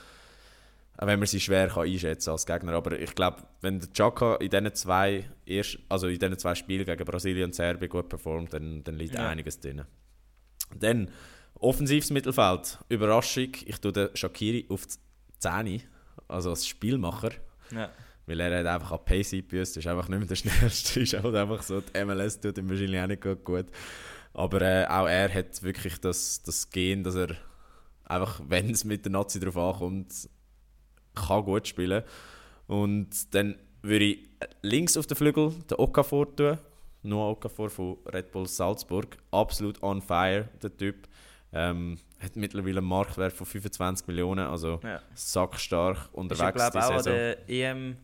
auch wenn man sie schwer kann einschätzen als Gegner. Aber ich glaube, wenn der Chaka in diesen zwei, erst, also in diesen zwei Spielen gegen Brasilien und Serbien gut performt, dann, dann liegt Ja. einiges drin. Dann offensives Mittelfeld. Überraschung, ich tue den Shakiri auf die 10, also als Spielmacher. ja. Weil er hat einfach an Pace eingebüßt, ist einfach nicht mehr der Schnellste, ist halt einfach so, die MLS tut ihm wahrscheinlich auch nicht gut. gut. Aber äh, auch er hat wirklich das, das Gen, dass er einfach, wenn es mit der Nazi drauf ankommt, kann gut spielen. Und dann würde ich links auf den Flügel den Okafor tun, Noah Okafor von Red Bull Salzburg, absolut on fire, der Typ. Ähm, hat mittlerweile einen Marktwert von 25 Millionen, also ja. sackstark Ist unterwegs glaube die auch an der EM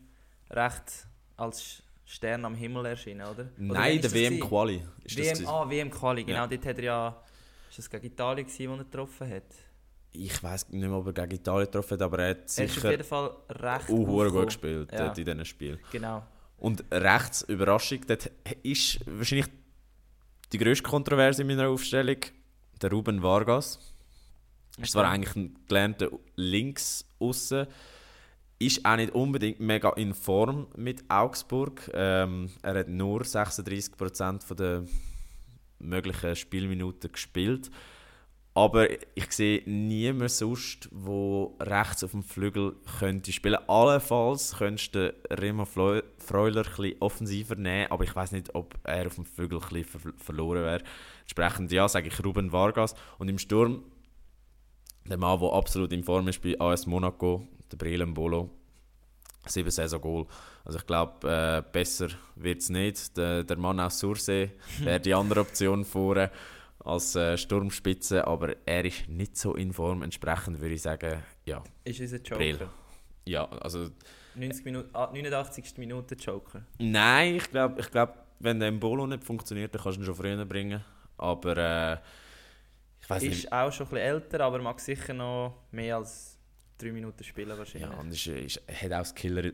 recht als Stern am Himmel erschienen, oder? Oder Nein, der? WM-Quali. WM, ah, WM-Quali, genau. Ja. Dort hat er ja... Ist das gegen Italien gewesen, wo er getroffen hat? Ich weiß nicht mehr, ob er gegen Italien getroffen hat, aber er hat Er ist auf sicher jeden Fall recht uh, gut gespielt Ja. in diesem Spiel. Genau. Und rechts, Überraschung, dort ist wahrscheinlich die grösste Kontroverse in meiner Aufstellung der Ruben Vargas. Ist zwar Okay. eigentlich ein gelernter links aussen, ist auch nicht unbedingt mega in Form mit Augsburg. Ähm, er hat nur 36% der möglichen Spielminuten gespielt. Aber ich sehe niemanden sonst, wo rechts auf dem Flügel könnte spielen. Allenfalls könntest du Remo Freuler ein offensiver nehmen, aber ich weiß nicht, ob er auf dem Flügel ein ver verloren wäre. Entsprechend ja, sage ich Ruben Vargas. Und im Sturm der Mann, der absolut in Form ist bei AS Monaco, der Brillen Bolo. Sieben Saison Goal. Also ich glaube, äh, besser wird es nicht. Der, der Mann aus Sursee wäre die andere Option vorne als äh, Sturmspitze, aber er ist nicht so in Form. Entsprechend würde ich sagen, ja. Ist unser Joker. Brill. Ja, also 90 Minuten, ah, 89. Minute Joker. nein, ich glaube, ich glaub, wenn der Bolo nicht funktioniert, dann kannst du ihn schon früher bringen. Aber äh, ich weiß nicht. Ist auch schon ein bisschen älter, aber mag sicher noch mehr als 3 Minuten spielen wahrscheinlich. Ja, und ist, ist, er hat auch das Killer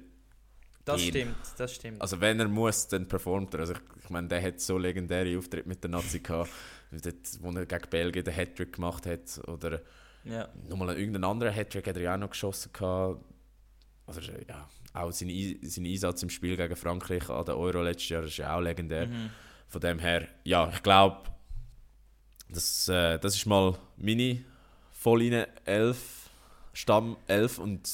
das ihn. stimmt, das stimmt. Also wenn er muss, dann performt er. Also ich, ich meine, der hat so legendäre Auftritte mit der Nazi gehabt, dort, wo er gegen Belgien den Hattrick gemacht hat. Oder ja. nochmal irgendeinen anderen Hattrick hat er ja auch noch geschossen gehabt. Oder ja, auch sein, Ei- sein Einsatz im Spiel gegen Frankreich an der Euro letztes Jahr ist ja auch legendär. Mhm. Von dem her, ja, ich glaube, das, äh, das ist mal meine Vollline 11, Stamm 11 und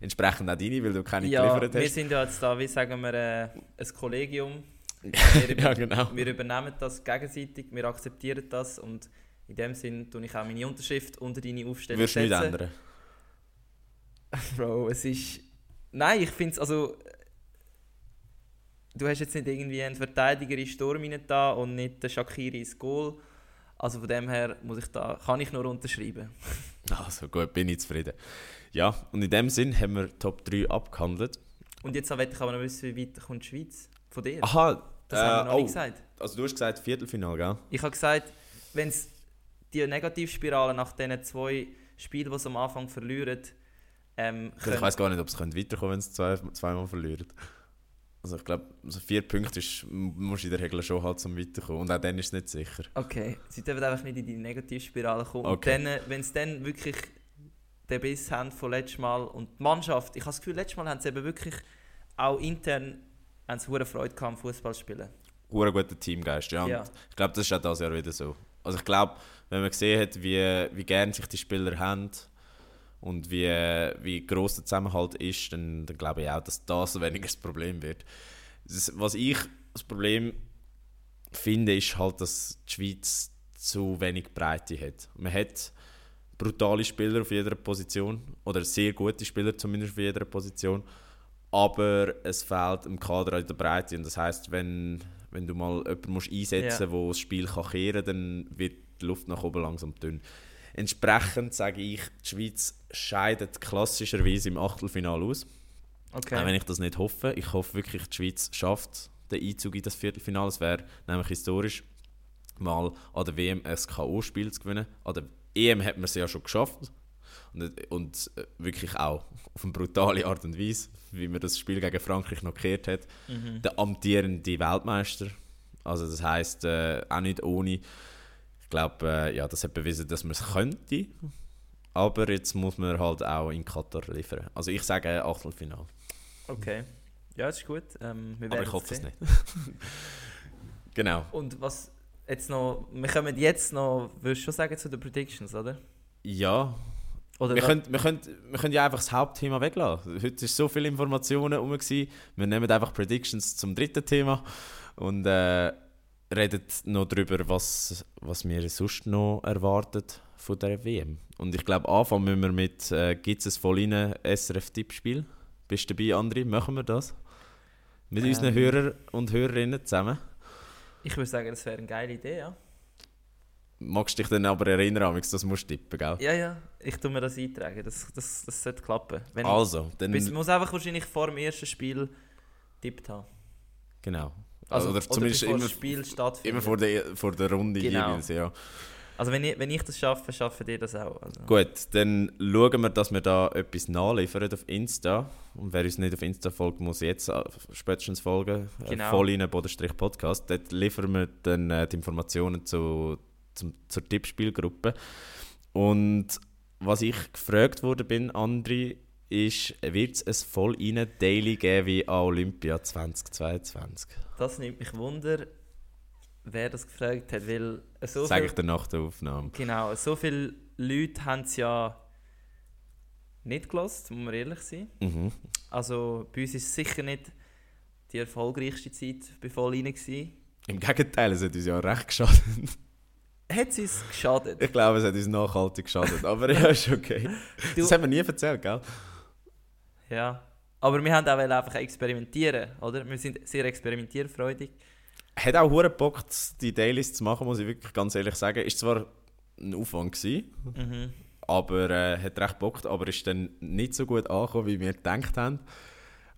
entsprechend auch deine, weil du keine ja, geliefert wir hast. sind ja jetzt da, wie sagen wir, äh, ein Kollegium. Wir, ja, genau. wir übernehmen das gegenseitig, wir akzeptieren das und in dem Sinn tue ich auch meine Unterschrift unter deine Aufstellung Wirst du nicht ändern. Bro, es ist. Nein, ich finde es also. Du hast jetzt nicht irgendwie einen Verteidiger in Sturm da und nicht den Shakiri ins Goal. Also von dem her muss ich da, kann ich nur unterschreiben. Also gut, bin ich zufrieden. Ja, und in dem Sinn haben wir Top 3 abgehandelt. Und jetzt möchte ich aber noch wissen, wie weit kommt die Schweiz von dir? Aha, das haben wir äh, noch oh, nicht gesagt. also du hast gesagt Viertelfinale, gell? Ich habe gesagt, wenn es die Negativspirale nach diesen zwei Spielen, die sie am Anfang verlieren, ähm, Ich können- weiß gar nicht, ob es könnte weiterkommen wenn sie zwei, zweimal verlieren. Also ich glaube, also vier Punkte ist, musst du in der Regel schon halt zum Weiterkommen. Und auch dann ist es nicht sicher. Okay, sie dürfen einfach nicht in die Negativspirale kommen. Okay. Und dann, wenn sie dann wirklich den Biss haben von letztes Mal und die Mannschaft, ich habe das Gefühl, letztes Mal haben sie eben wirklich auch intern haben sie hure Freude am Fußballspielen. Hure guter Teamgeist, ja. Ja. Ich glaube, das ist auch dieses Jahr wieder so. Also ich glaube, wenn man gesehen hat, wie, wie gern sich die Spieler haben und wie, wie gross der Zusammenhalt ist, dann, dann glaube ich auch, dass das weniger das Problem wird. Das, was ich das Problem finde, ist halt, dass die Schweiz zu wenig Breite hat. Man hat brutale Spieler auf jeder Position oder sehr gute Spieler zumindest auf jeder Position, aber es fehlt im Kader an der Breite und das heißt, wenn Wenn du mal jemanden musst einsetzen musst, der das Spiel kann kehren kann, dann wird die Luft nach oben langsam dünn. Entsprechend sage ich, die Schweiz scheidet klassischerweise im Achtelfinale aus. Okay. Auch wenn ich das nicht hoffe. Ich hoffe wirklich, die Schweiz schafft den Einzug in das Viertelfinale. Es wäre nämlich historisch, mal an der WM ein K.O.-Spiel zu gewinnen. An der EM hat man es ja schon geschafft. Und, und, äh, wirklich auch auf eine brutale Art und Weise, wie man das Spiel gegen Frankreich noch gekehrt hat. Mhm. Der amtierende Weltmeister. Also das heißt äh, auch nicht ohne. Ich glaube, äh, ja, das hat bewiesen, dass man es könnte. Aber jetzt muss man halt auch in Katar liefern. Also ich sage Achtelfinale. Okay. Ja, das ist gut. Ähm, Aber ich hoffe es nicht. genau. Und was jetzt noch, wir kommen jetzt noch, würdest du schon sagen, zu den Predictions, oder? Ja. Oder wir, können, wir, können, wir können ja einfach das Hauptthema weglassen. Heute ist so viele Informationen herum. Wir nehmen einfach Predictions zum dritten Thema und äh, reden noch darüber, was, was wir sonst noch erwartet von der WM. Und ich glaube, anfangen müssen wir mit, äh, gibt es ein voll SRF-Tippspiel? Bist du dabei, André? Machen wir das? Mit ähm, unseren Hörern und Hörerinnen zusammen? Ich würde sagen, das wäre eine geile Idee, ja. Magst du dich dann aber erinnern, das musst du tippen, gell? Ja, ja, ich tue mir das eintragen, das, das, das sollte klappen. Wenn also, dann... Ich muss einfach wahrscheinlich vor dem ersten Spiel tippt haben. Genau. Also, oder zumindest oder immer, Spiel stattfindet. Immer vor der, vor der Runde genau. jeweils, ja. Also wenn ich, wenn ich das schaffe, schaffe ihr das auch. Also. Gut, dann schauen wir, dass wir da etwas nachliefern auf Insta. Und wer uns nicht auf Insta folgt, muss jetzt äh, spätestens folgen. Äh, genau. Voll Bodenstrich Podcast. Dort liefern wir dann äh, die Informationen zu, zum, zur Tippspielgruppe. Und was ich gefragt wurde bin, Andri, ist, wird es ein voll Daily geben wie an Olympia 2022? Das nimmt mich Wunder wer das gefragt hat, weil so Sag ich dir nach der Aufnahme. Genau, so viele Leute haben es ja nicht gelost, muss man ehrlich sein. Mhm. Also bei uns ist es sicher nicht die erfolgreichste Zeit bei Vollrein gewesen. Im Gegenteil, es hat uns ja recht geschadet. Hat es uns geschadet? Ich glaube, es hat uns nachhaltig geschadet, aber ja, ist okay. Du, das haben wir nie erzählt, gell? Ja, aber wir haben auch einfach experimentieren, oder? Wir sind sehr experimentierfreudig hat auch hure Bock, die Dailies zu machen, muss ich wirklich ganz ehrlich sagen. Ist zwar ein Aufwand gewesen, mhm. aber äh, hat recht Bock, aber ist dann nicht so gut angekommen, wie wir gedacht haben.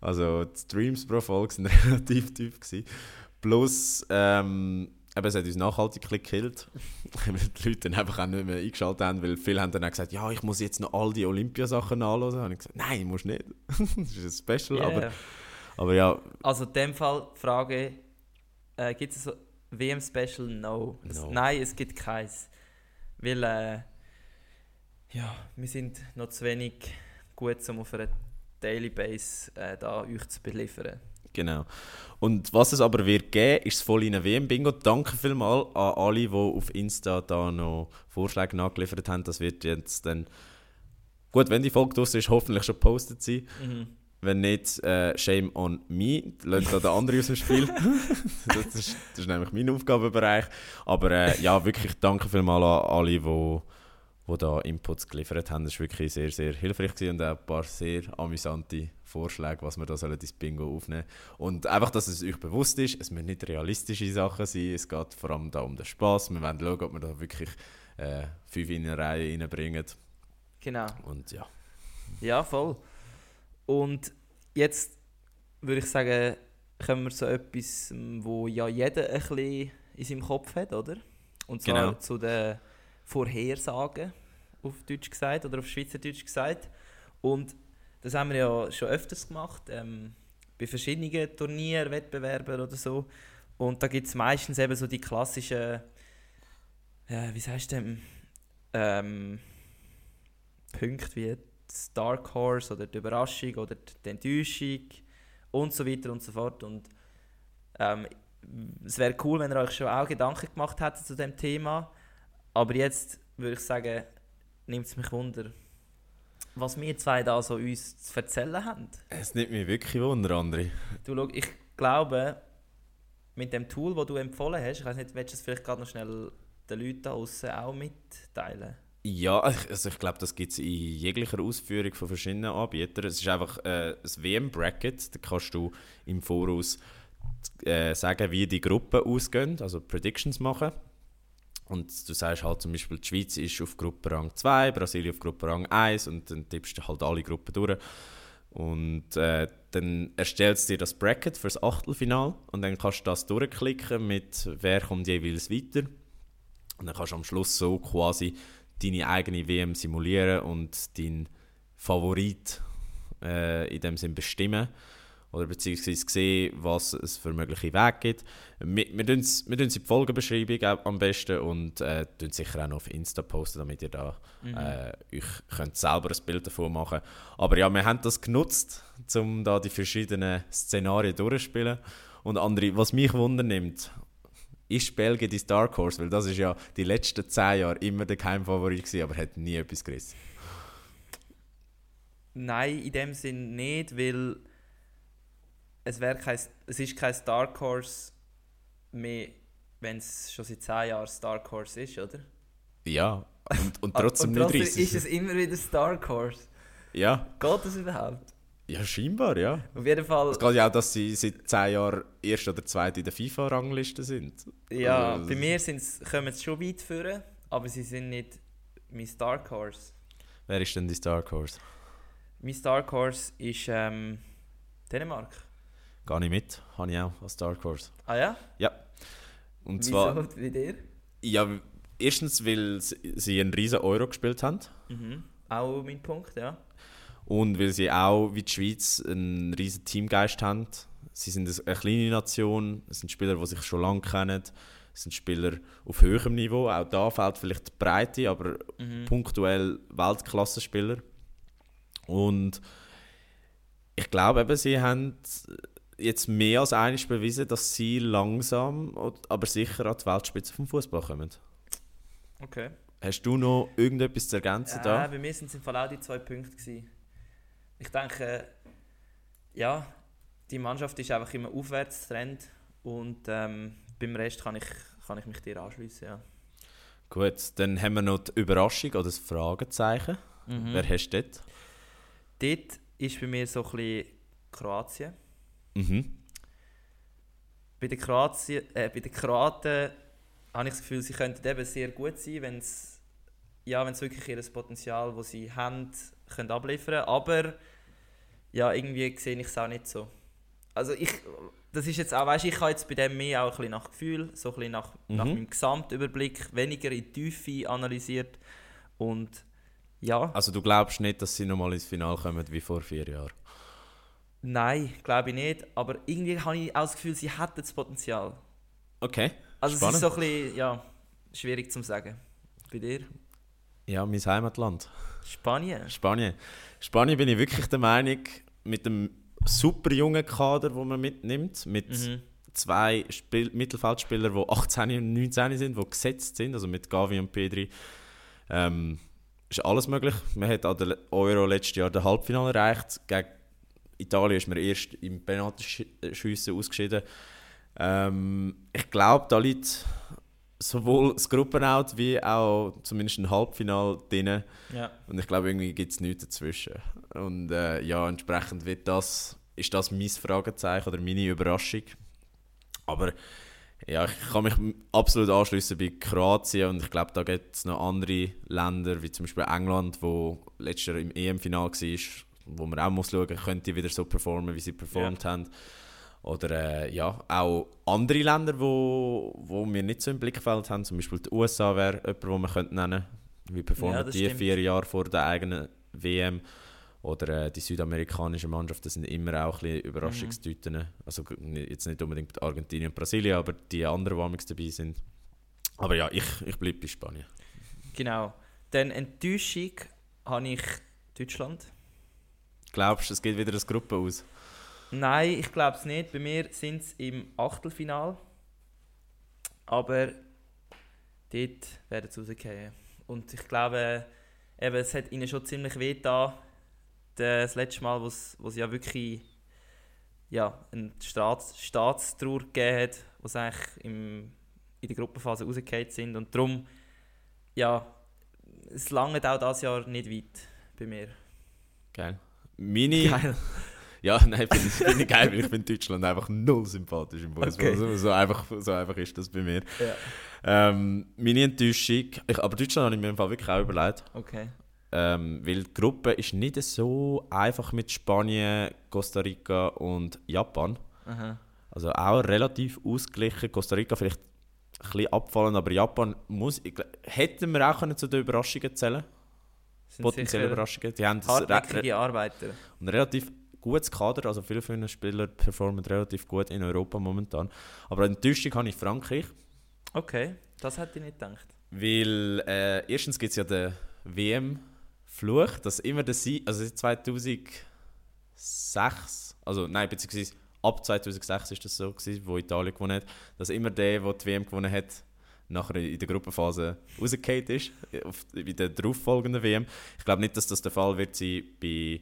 Also die Streams pro Folge sind relativ tief gewesen. Plus, ähm, eben, es hat uns nachhaltig gekillt, weil die Leute dann einfach auch nicht mehr eingeschaltet haben, weil viele haben dann auch gesagt, ja, ich muss jetzt noch all die Olympiasachen nachlesen. Und ich gesagt, nein, musst nicht. das ist ein Special, yeah. aber, aber ja. Also in dem Fall Frage, äh, gibt es so WM-Special? No. no. nein, es gibt keins. Weil, äh, ja, wir sind noch zu wenig gut, um auf einer Daily Base äh, da euch zu beliefern. Genau. Und was es aber wird geben, ist das voll in WM-Bingo. Danke vielmals an alle, die auf Insta da noch Vorschläge nachgeliefert haben. Das wird jetzt dann, gut, wenn die Folge draussen ist, hoffentlich schon gepostet sein. Mhm. Wenn nicht, äh, shame on me. Lasst da der andere aus dem Spiel. das, ist, das, ist, nämlich mein Aufgabenbereich. Aber äh, ja, wirklich danke vielmals an alle, die wo da Inputs geliefert haben. Das war wirklich sehr, sehr hilfreich gewesen und auch ein paar sehr amüsante Vorschläge, was wir da sollen ins Bingo aufnehmen Und einfach, dass es euch bewusst ist, es müssen nicht realistische Sachen sein. Es geht vor allem da um den Spass. Wir wollen schauen, ob wir da wirklich äh, fünf in eine Reihe reinbringen. Genau. Und ja. Ja, voll. Und jetzt würde ich sagen, kommen wir zu etwas, wo ja jeder ein bisschen in seinem Kopf hat, oder? Und zwar genau. zu den Vorhersagen, auf Deutsch gesagt, oder auf Schweizerdeutsch gesagt. Und das haben wir ja schon öfters gemacht, ähm, bei verschiedenen Turnieren, Wettbewerben oder so. Und da gibt es meistens eben so die klassischen, äh, wie du denn, ähm, Punkte wie das Dark Horse oder die Überraschung oder die Enttäuschung und so weiter und so fort. Und ähm, es wäre cool, wenn ihr euch schon auch Gedanken gemacht hättet zu dem Thema. Aber jetzt würde ich sagen, nimmt es mich Wunder, was wir zwei da so uns zu erzählen haben. Es nimmt mich wirklich Wunder, André. Du, schau, ich glaube, mit dem Tool, das du empfohlen hast, ich weiß nicht, willst du es vielleicht gerade noch schnell den Leuten da außen auch mitteilen? Ja, also ich glaube, das gibt es in jeglicher Ausführung von verschiedenen Anbietern. Es ist einfach äh, ein WM-Bracket, da kannst du im Voraus äh, sagen, wie die Gruppen ausgehen, also Predictions machen. Und du sagst halt zum Beispiel, die Schweiz ist auf Gruppenrang 2, Brasilien auf Gruppenrang 1 und dann tippst du halt alle Gruppen durch. Und äh, dann erstellst du dir das Bracket für das Achtelfinal und dann kannst du das durchklicken mit wer kommt jeweils weiter. Und dann kannst du am Schluss so quasi deine eigene WM simulieren und deinen Favorit äh, in dem Sinn bestimmen oder beziehungsweise sehen, was es für mögliche Wege gibt. Wir, wir tun es in die Folgenbeschreibung am besten und äh, sicher auch noch auf Insta posten, damit ihr da mhm. äh, euch könnt selber ein Bild davon machen Aber ja, wir haben das genutzt, um da die verschiedenen Szenarien durchzuspielen. Und andere, was mich wundernimmt, ist Belgien die Dark Horse, weil das ist ja die letzten zehn Jahre immer der Geheimfavorit gewesen, aber hat nie etwas gerissen. Nein, in dem Sinn nicht, weil es, kein, es ist kein Dark Horse mehr, wenn es schon seit 10 Jahren Dark Horse ist, oder? Ja, und, und trotzdem, und trotzdem nicht ist es immer wieder Dark Horse. Ja. Geht das überhaupt? Ja, scheinbar, ja. Auf jeden Fall. Es geht ja auch, dass sie seit 10 Jahren erst oder zweit in der FIFA-Rangliste sind. Ja, also, bei mir sind's, kommen sie schon weit führen, aber sie sind nicht mein Dark Horse. Wer ist denn dein Dark Horse? Mein Dark Horse ist ähm, Dänemark. Gehe ich mit, habe ich auch als Dark Horse. Ah ja? Ja. Und Wieso zwar, wie dir? Ja, erstens, weil sie einen riesen Euro gespielt haben. Mhm. Auch mein Punkt, ja. Und weil sie auch, wie die Schweiz, einen riesen Teamgeist haben. Sie sind eine kleine Nation, es sind Spieler, die sich schon lange kennen. Es sind Spieler auf höherem Niveau. Auch da fehlt vielleicht die Breite, aber mhm. punktuell Weltklasse-Spieler. Und ich glaube eben, sie haben jetzt mehr als eines bewiesen, dass sie langsam, aber sicher an die Weltspitze vom Fußball kommen. Okay. Hast du noch irgendetwas zu ergänzen ja, da? Bei mir sind es im Fall auch die zwei Punkte gewesen. Ich denke, ja, die Mannschaft ist einfach immer Aufwärtstrend und ähm, beim Rest kann ich, kann ich mich dir anschließen. Ja. Gut, dann haben wir noch die Überraschung oder das Fragezeichen. Mhm. Wer hast du dort? Dort ist bei mir so ein bisschen Kroatien. Mhm. Bei den, Kroatien, äh, bei den Kroaten habe ich das Gefühl, sie könnten eben sehr gut sein, wenn sie ja, wirklich ihr Potenzial, das sie haben, können abliefern Aber ja, irgendwie sehe ich es auch nicht so. Also ich, das ist jetzt auch, weißt, ich habe jetzt bei dem mehr auch ein bisschen nach Gefühl, so ein bisschen nach, mhm. nach meinem Gesamtüberblick, weniger in die Tiefe analysiert und ja. Also du glaubst nicht, dass sie nochmal ins Finale kommen wie vor vier Jahren? Nein, glaube ich nicht. Aber irgendwie habe ich auch das Gefühl, sie hätten das Potenzial. Okay. Also Spannend. es ist so ein bisschen, ja, schwierig zu sagen. Bei dir? Ja, mein Heimatland. Spanien. Spanien. Spanien bin ich wirklich der Meinung, mit dem super jungen Kader, den man mitnimmt, mit mhm. zwei Spiel Mittelfeldspielern, die 18 und 19 sind, die gesetzt sind, also mit Gavi und Pedri, ähm, ist alles möglich. Man hat an der Euro letztes Jahr das Halbfinale erreicht. Gegen Italien ist man erst im Penaltyschiessen ausgeschieden. Ähm, ich glaube, da liegt sowohl das Gruppenout wie auch zumindest ein Halbfinale drin. Ja. Und ich glaube, irgendwie gibt es nichts dazwischen. Und äh, ja, entsprechend wird das, ist das mein Fragezeichen oder meine Überraschung. Aber ja, ich kann mich absolut anschließen bei Kroatien und ich glaube, da gibt es noch andere Länder, wie zum Beispiel England, wo letztes Jahr im EM-Final war, wo man auch muss schauen muss, könnte wieder so performen, wie sie performt ja. haben. Oder äh, ja, auch andere Länder, wo, wo wir nicht so im Blickfeld haben, zum Beispiel die USA wäre jemand, den man könnte nennen könnte. Wie performen ja, die stimmt. vier Jahre vor der eigenen WM? Oder äh, die südamerikanischen Mannschaften sind immer auch ein bisschen Überraschungstüten. Mhm. Also jetzt nicht unbedingt Argentinien und Brasilien, aber die anderen, die dabei sind. Aber ja, ich, ich bleibe bei Spanien. Genau. Dann Enttäuschung habe ich Deutschland. Glaubst du, es geht wieder das Gruppe aus? Nein, ich glaube es nicht. Bei mir sind es im Achtelfinal. Aber dort werden sie rausgehen. Und ich glaube, eben, es hat ihnen schon ziemlich weh da das letzte Mal, wo es ja wirklich ja, eine Staats Staatstrauer gegeben hat, wo sie eigentlich im, in der Gruppenphase rausgefallen sind. Und darum, ja, es langt auch dieses Jahr nicht weit bei mir. Geil. Meine, Geil. Ja, nein, finde ich, find ich geil, weil ich finde Deutschland einfach null sympathisch im Fußball. Okay. So, so, einfach, so einfach ist das bei mir. Ja. Ähm, meine Enttäuschung, ich, aber Deutschland habe ich mir im Fall wirklich auch überlegt. Okay. Ähm, weil die Gruppe ist nicht so einfach mit Spanien, Costa Rica und Japan. Aha. Also auch relativ ausgeglichen. Costa Rica vielleicht ein bisschen abfallen, aber Japan muss, ich, hätten wir auch können zu den Überraschungen zählen Potenzielle Überraschungen. Die haben hartnäckige Arbeiter. ein relativ gutes Kader, also viele von den Spielern performen relativ gut in Europa momentan. Aber Enttäuschung habe ich Frankreich, Okay, das hätte ich nicht gedacht. weil äh, erstens gibt es ja den WM-Fluch, dass immer der Sieg, also 2006, also nein, beziehungsweise ab 2006 ist das so gewesen, wo Italien gewonnen hat, dass immer der, der die WM gewonnen hat, nachher in der Gruppenphase rausgefallen ist, auf, bei der darauffolgenden WM. Ich glaube nicht, dass das der Fall wird sein bei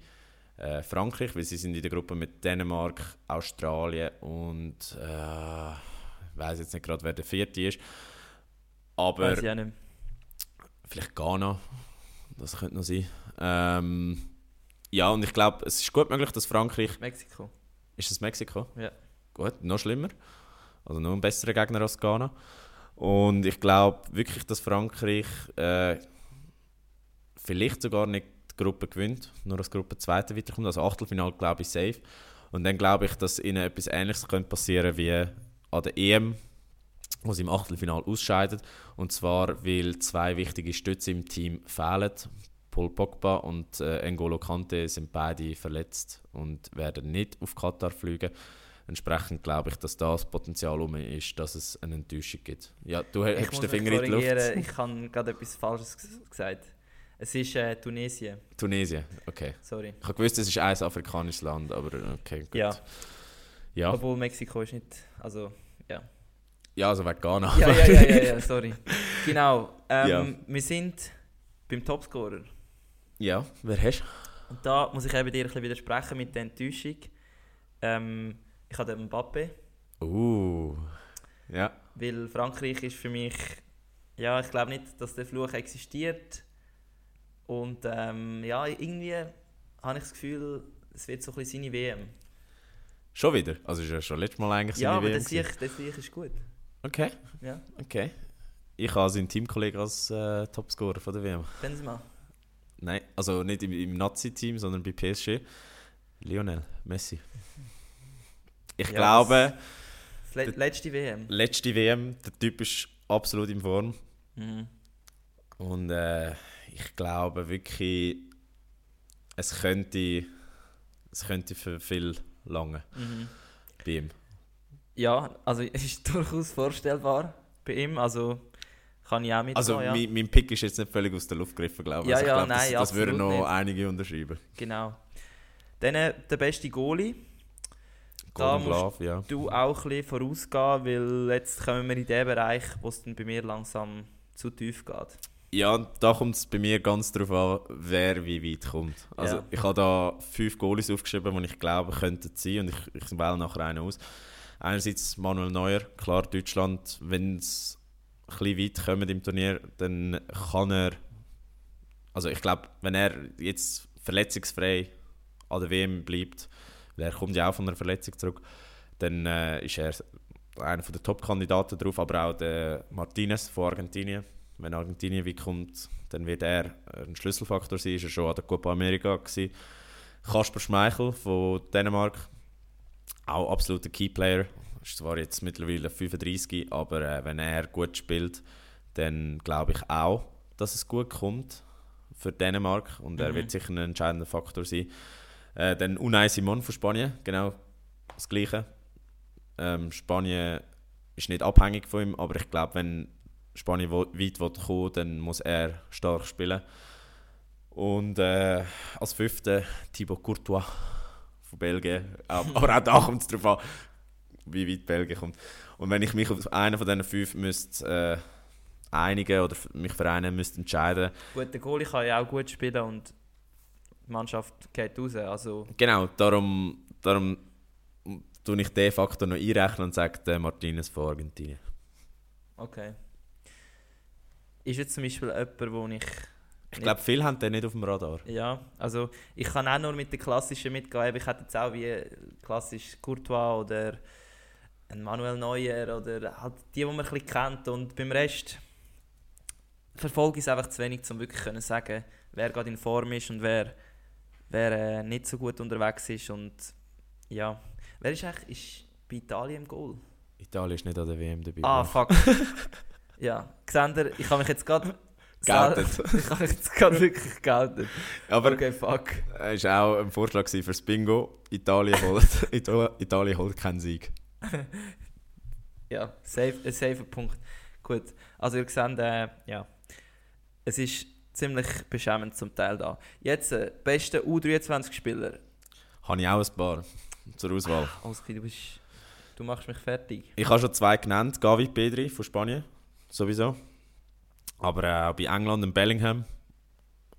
äh, Frankreich, weil sie sind in der Gruppe mit Dänemark, Australien und äh, ich weiß jetzt nicht gerade, wer der vierte ist. Aber Weiß ich auch nicht. vielleicht Ghana, das könnte noch sein. Ähm, ja, und ich glaube, es ist gut möglich, dass Frankreich. Mexiko. Ist es Mexiko? Ja. Gut, noch schlimmer. Also noch ein besserer Gegner als Ghana. Und ich glaube wirklich, dass Frankreich äh, vielleicht sogar nicht die Gruppe gewinnt, nur als Gruppe Zweite weiterkommt. Also Achtelfinale glaube ich safe. Und dann glaube ich, dass ihnen etwas Ähnliches könnte passieren wie an der EM, wo sie im Achtelfinale ausscheiden. Und zwar, weil zwei wichtige Stütze im Team fehlen. Paul Pogba und äh, N'Golo Kante sind beide verletzt und werden nicht auf Katar fliegen. Entsprechend glaube ich, dass das Potenzial um ist, dass es eine Enttäuschung gibt. Ja, du Ich hebst den Finger in die Luft. Ich habe gerade etwas Falsches ges- gesagt. Es ist äh, Tunesien. Tunesien, okay. Sorry. Ich habe gewusst, es ist ein afrikanisches Land, aber okay, gut. Ja. ja, Obwohl Mexiko ist nicht. Also, ja. ja also wegen Ghana. Ja, ja, ja, ja, ja sorry. Genau. Ähm, Ja. Wir sind beim Topscorer. ja, wer hast Und da muss ich eben dir ein bisschen widersprechen mit der Enttäuschung. Ähm, ich habe den Mbappe? Uh, ja. weil Frankreich ist für mich. Ja, ich glaube nicht, dass der Fluch existiert. Und ähm, ja, irgendwie habe ich das Gefühl, es wird so ein bisschen seine WM. Schon wieder? Also ist ja schon letztes Mal eigentlich ja, seine aber WM der gewesen. Sieg, der Sieg ist gut. Okay, Ja, okay. Ich habe seinen Teamkollegen als äh, Topscorer von der WM. Benzema. Nein, also nicht im, im Nazi-Team, sondern bei PSG. Lionel Messi. Ich Ja, glaube, Das le letzte WM. letzte WM, der Typ ist absolut in Form. Mhm. Und äh, ich glaube wirklich, es könnte, es könnte für viel lange Mhm. bei ihm. Ja, also es ist durchaus vorstellbar bei ihm. Also kann ich auch mitgehen, Also ja. mein, mein Pick ist jetzt nicht völlig aus der Luft gegriffen, glaube ich. Ja, also ich ja, glaube, nein, das, das würden noch nicht. einige unterschreiben. Genau. Dann äh, der beste Goalie. Da musst Glove, ja. Du auch ein bisschen vorausgehen, weil jetzt kommen wir in den Bereich, wo es dann bei mir langsam zu tief geht. Ja, da kommt es bei mir ganz darauf an, wer wie weit kommt. Also Ja. ich habe da fünf Goalies aufgeschrieben, die ich glaube könnten sein und ich, ich wähle nachher einen aus. Einerseits Manuel Neuer, klar Deutschland, wenn es ein bisschen weit kommt im Turnier, dann kann er, also ich glaube, wenn er jetzt verletzungsfrei an der WM bleibt, er kommt ja auch von einer Verletzung zurück, dann äh, ist er einer der Top-Kandidaten drauf, aber auch der Martinez von Argentinien. Wenn Argentinien weit kommt, dann wird er ein Schlüsselfaktor sein. Ist er schon an der Copa America gewesen. Kasper Schmeichel von Dänemark, auch absoluter Keyplayer. Ist zwar jetzt mittlerweile 35, aber äh, wenn er gut spielt, dann glaube ich auch, dass es gut kommt für Dänemark und er Mhm. wird sicher ein entscheidender Faktor sein. Äh, dann Unai Simon von Spanien, genau das Gleiche. Ähm, Spanien ist nicht abhängig von ihm, aber ich glaube, wenn Spanien weit will kommen dann muss er stark spielen. Und äh, als Fünfter Thibaut Courtois von Belgien. Aber auch da kommt es darauf an, wie weit Belgien kommt. Und wenn ich mich auf einen von diesen fünf müsste, äh, einigen oder mich für einen müsste entscheiden Gut, der Goalie kann ja auch gut spielen und die Mannschaft geht raus. Also, Genau, darum, darum tue ich den Faktor noch einrechnen und sage der Martinez von Argentinien. okay. Ist jetzt zum Beispiel jemand, wo ich Ich glaube, viele haben den nicht auf dem Radar. Ja, also ich kann auch nur mit den klassischen mitgehen. Ich hätte jetzt auch wie klassisch Courtois oder ein Manuel Neuer oder halt die, die man ein bisschen kennt. Und beim Rest verfolge ich es einfach zu wenig, um wirklich zu sagen, wer gerade in Form ist und wer, wer äh, nicht so gut unterwegs ist. Und ja, wer ist eigentlich ist bei Italien im Goal? Italien ist nicht an der WM dabei. Ah, fuck. ja, Xander, ich habe mich jetzt gerade... Geoutet. ich habe mich jetzt gerade wirklich geoutet. Aber Okay, fuck. es war auch ein Vorschlag gewesen fürs Bingo. Italien holt, Ita- Italien holt keinen Sieg. Ja, safe, ein safer Punkt. Gut, also ihr seht, äh, ja, es ist ziemlich beschämend zum Teil da. Jetzt, äh, beste U23-Spieler. Habe ich auch ein paar zur Auswahl. Klar, du, bist, du machst mich fertig. Ich habe schon zwei genannt. Gavi Pedri von Spanien, sowieso. Aber äh, auch bei England und Bellingham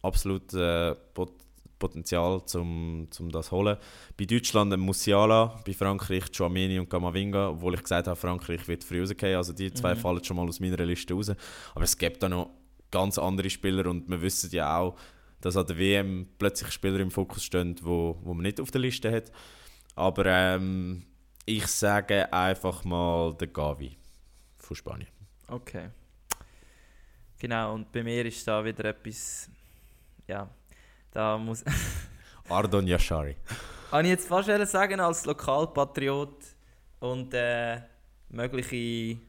absolut äh, Pot Potenzial, um zum das zu holen. Bei Deutschland ein Musiala, bei Frankreich Chouameni und Camavinga, obwohl ich gesagt habe, Frankreich wird früh rausgehen. Also die zwei Mhm. fallen schon mal aus meiner Liste raus. Aber es gibt da noch ganz andere Spieler und wir wissen ja auch, dass an der WM plötzlich Spieler im Fokus stehen, wo, wo man nicht auf der Liste hat. Aber ähm, ich sage einfach mal der Gavi von Spanien. Okay. Genau, und bei mir ist da wieder etwas, ja, da muss... Ardon Yashari. Habe ich jetzt fast sagen, als Lokalpatriot und äh, mögliche,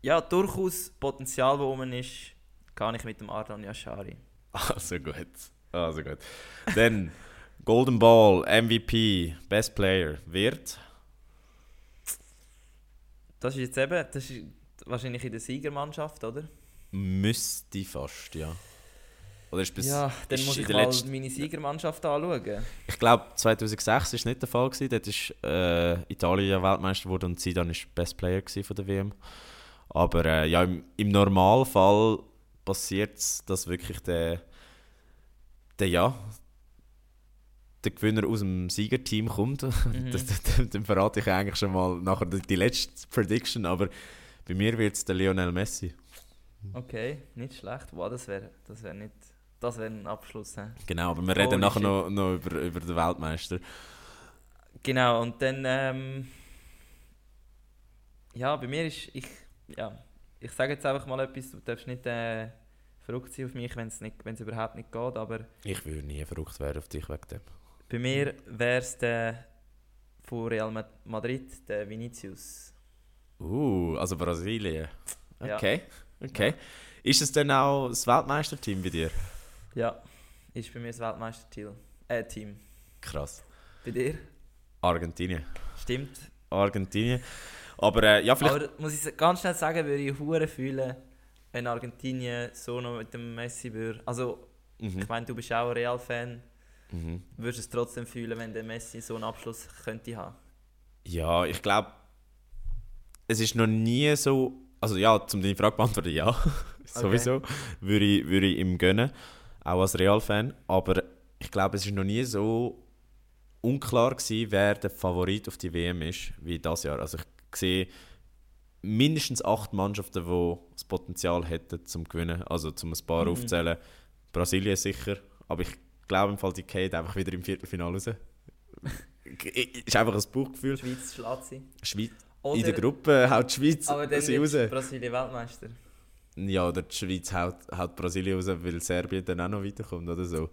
ja, durchaus Potenzial, das rum ist, kann ich mit dem Ardon Yashari. Also gut. Also gut. Dann Golden Ball, MVP, Best Player wird. Das ist jetzt eben, das ist wahrscheinlich in der Siegermannschaft, oder? Müsste fast, ja. Oder ist bis, ja, dann ist muss ich mal letzten- meine Siegermannschaft anschauen. Ich glaube 2006 ist nicht der Fall gewesen. Dort ist äh, Italien Weltmeister geworden und sie dann ist Best Player von der WM. Aber äh, ja, im, im Normalfall passiert es, dass wirklich der, der ja der Gewinner aus dem Siegerteam kommt. Mhm. Dann verrate ich eigentlich schon mal nachher die, letzte Prediction, aber bei mir wird es der Lionel Messi. Okay, nicht schlecht. Wow, das wäre das wär nicht, das wäre ein Abschluss. He? Genau, aber wir Holy reden nachher noch, noch über, über den Weltmeister. Genau, und dann, ähm, ja, bei mir ist, ich, ja, ich sage jetzt einfach mal etwas, du darfst nicht äh, verrückt sein auf mich, wenn es überhaupt nicht geht, aber Ich würde nie verrückt werden auf dich wegen dem. bei mir wäre es der von Real Ma- Madrid, der Vinicius. Uh, also Brasilien. Ja. Okay, okay. Ist es denn auch das Weltmeisterteam bei dir? Ja, ist bei mir das Weltmeisterteam. Äh, Team. Krass. Bei dir? Argentinien. Stimmt. Argentinien. Aber äh, ja, vielleicht. Aber muss ich ganz schnell sagen, würde ich hure fühlen, wenn Argentinien so noch mit dem Messi würde. Also, mhm. ich meine, du bist auch ein Real-Fan. Mhm. Würdest du es trotzdem fühlen, wenn der Messi so einen Abschluss könnte haben? Ja, ich glaube, es ist noch nie so. Also ja, um deine Frage beantworten, ja. Sowieso. Würde ich, würde ich ihm gönnen. Auch als Real-Fan. Aber ich glaube, es ist noch nie so unklar gewesen, wer der Favorit auf die WM ist, wie das Jahr. Also ich sehe mindestens acht Mannschaften, die das Potenzial hätten zum Gewinnen. Also zum ein paar Mhm. aufzählen. Brasilien sicher. Aber ich glaube im Fall, die geht einfach wieder im Viertelfinale raus. ist einfach ein Bauchgefühl. Schweiz schlägt sie. Schweiz Oder, in der Gruppe haut die Schweiz aber dann sie raus. Brasilien Weltmeister. Ja, oder die Schweiz haut, haut Brasilien raus, weil Serbien dann auch noch weiterkommt oder so.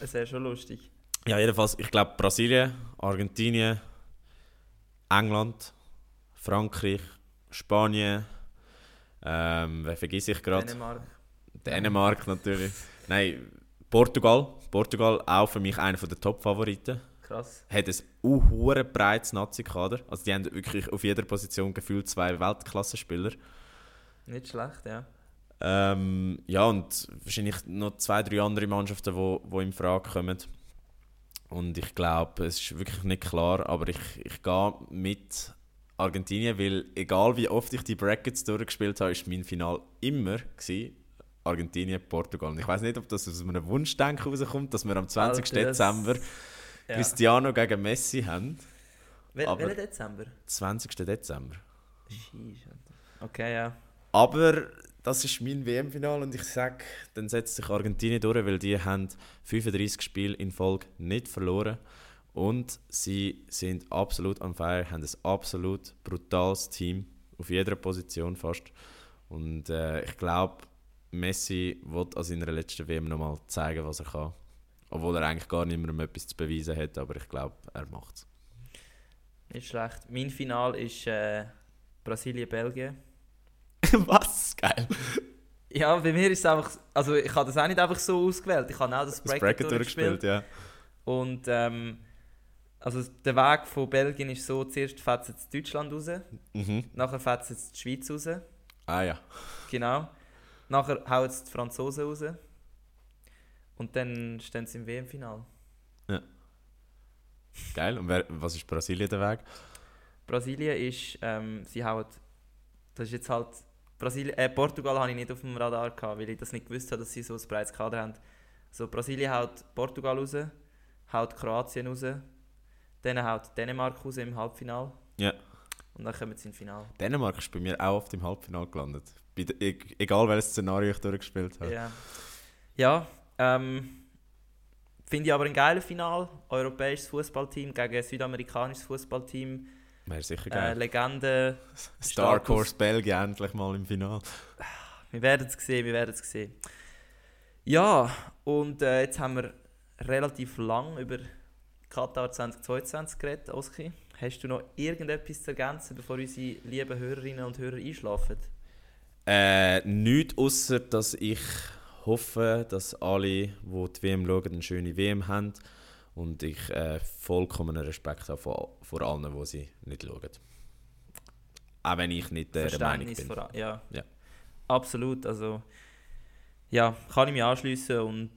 Das wäre schon lustig. Ja, jedenfalls, ich glaube Brasilien, Argentinien, England, Frankreich, Spanien, ähm, wer vergesse ich gerade? Dänemark. Dänemark natürlich. Nein, Portugal. Portugal auch für mich einer der Top-Favoriten. Krass. Hat ein unhure breites Nazi-Kader. Also die haben wirklich auf jeder Position gefühlt zwei Weltklassenspieler. Nicht schlecht, ja. Ähm, ja, und wahrscheinlich noch zwei, drei andere Mannschaften, die wo, wo in Frage kommen. Und ich glaube, es ist wirklich nicht klar, aber ich, ich gehe mit Argentinien, weil egal wie oft ich die Brackets durchgespielt habe, ist mein Final immer gewesen, Argentinien, Portugal. Und ich weiß nicht, ob das aus einem Wunschdenken rauskommt, dass wir am 20. Alter, Dezember ja. Cristiano gegen Messi haben. Wel aber- Dezember? 20. Dezember. Sheesh. Okay, ja. Aber das ist mein WM-Final und ich sage, dann setzt sich Argentinien durch, weil die haben 35 Spiele in Folge nicht verloren und sie sind absolut on fire, haben ein absolut brutales Team auf jeder Position fast und äh, ich glaube, Messi wird an seiner letzten WM nochmal zeigen, was er kann. Obwohl er eigentlich gar nicht mehr etwas zu beweisen hat, aber ich glaube, er macht es. Nicht schlecht. Mein Final ist äh, Brasilien-Belgien. was? Geil. Ja, bei mir ist es einfach. Also, ich habe das auch nicht einfach so ausgewählt. Ich habe auch das Bracket, Das Bracket durchgespielt. durchgespielt, ja. Und ähm, also der Weg von Belgien ist so: zuerst fährt es Deutschland raus, Mhm. nachher fährt es die Schweiz raus. Ah ja. Genau. Nachher hauen es die Franzosen raus. Und dann stehen sie im WM-Final. Geil. Und wer, was ist Brasilien der Weg? Brasilien ist, ähm, sie hauen, das ist jetzt halt, Brasilien, äh, Portugal habe ich nicht auf dem Radar gehabt, weil ich das nicht gewusst habe, dass sie so ein breites Kader haben. So, Brasilien haut Portugal raus, haut Kroatien raus, dann haut Dänemark raus im Halbfinale Ja. und dann kommen sie ins Finale. Dänemark ist bei mir auch auf dem Halbfinale gelandet. E- egal welches Szenario ich durchgespielt habe. Ja, ja ähm, finde ich aber ein geiles Final. Europäisches Fußballteam gegen südamerikanisches Fußballteam. Wäre sicher Äh, geil. Legende. Star Horse Belgien endlich mal im Finale. Wir werden es sehen, wir werden es sehen. Ja, und äh, jetzt haben wir relativ lang über Katar 2022 geredet, Oski. Hast du noch irgendetwas zu ergänzen, bevor unsere lieben Hörerinnen und Hörer einschlafen? Äh, nichts außer dass ich hoffe, dass alle, die die WM schauen, eine schöne WM haben. Und ich äh, vollkommenen Respekt habe vor, vor allen, die sie nicht schauen. Auch wenn ich nicht äh, der Meinung bin. vor ja. Ja. Absolut, also ja, kann ich mich anschließen und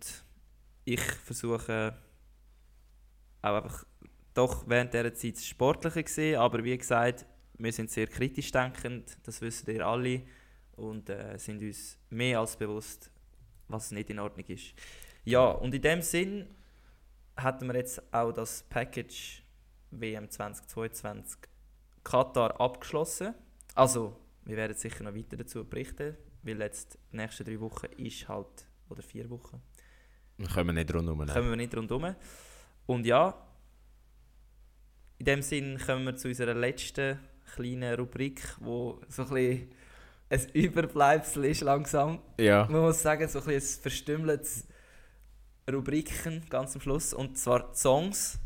ich versuche auch einfach doch während dieser Zeit das Sportliche gesehen, aber wie gesagt, wir sind sehr kritisch denkend, das wissen ihr alle und äh, sind uns mehr als bewusst, was nicht in Ordnung ist. Ja, und in dem Sinn hatten wir jetzt auch das Package WM 2022 Katar abgeschlossen. Also, wir werden sicher noch weiter dazu berichten, weil jetzt die nächsten drei Wochen ist halt, oder vier Wochen, Wir kommen nicht rundherum. kommen wir nicht rundherum. Und ja, in dem Sinn kommen wir zu unserer letzten kleinen Rubrik, wo so ein bisschen ein Überbleibsel ist langsam. Ja. Man muss sagen, so ein bisschen ein verstümmeltes Rubriken ganz am Schluss, und zwar die Songs.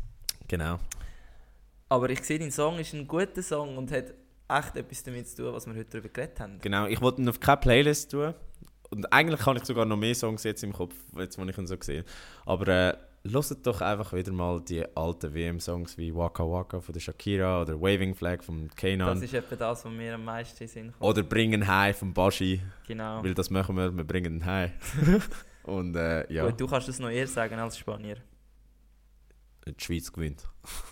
Genau. Aber ich sehe, dein Song ist ein guter Song und hat echt etwas damit zu tun, was wir heute darüber geredet haben. Genau, ich wollte ihn auf keine Playlist tun. Und eigentlich habe ich sogar noch mehr Songs jetzt im Kopf, jetzt, wo ich ihn so sehe. Aber äh, hört doch einfach wieder mal die alten WM-Songs wie Waka Waka von der Shakira oder Waving Flag von Das Kanan. ist etwa das, was mir am meisten Sinn kommt. Oder Bringen High von Bashi, Genau. weil das machen wir, wir bringen ihn High. Und äh, ja, Gut, du kannst das noch eher sagen als Spanier. die Schweiz gewinnt.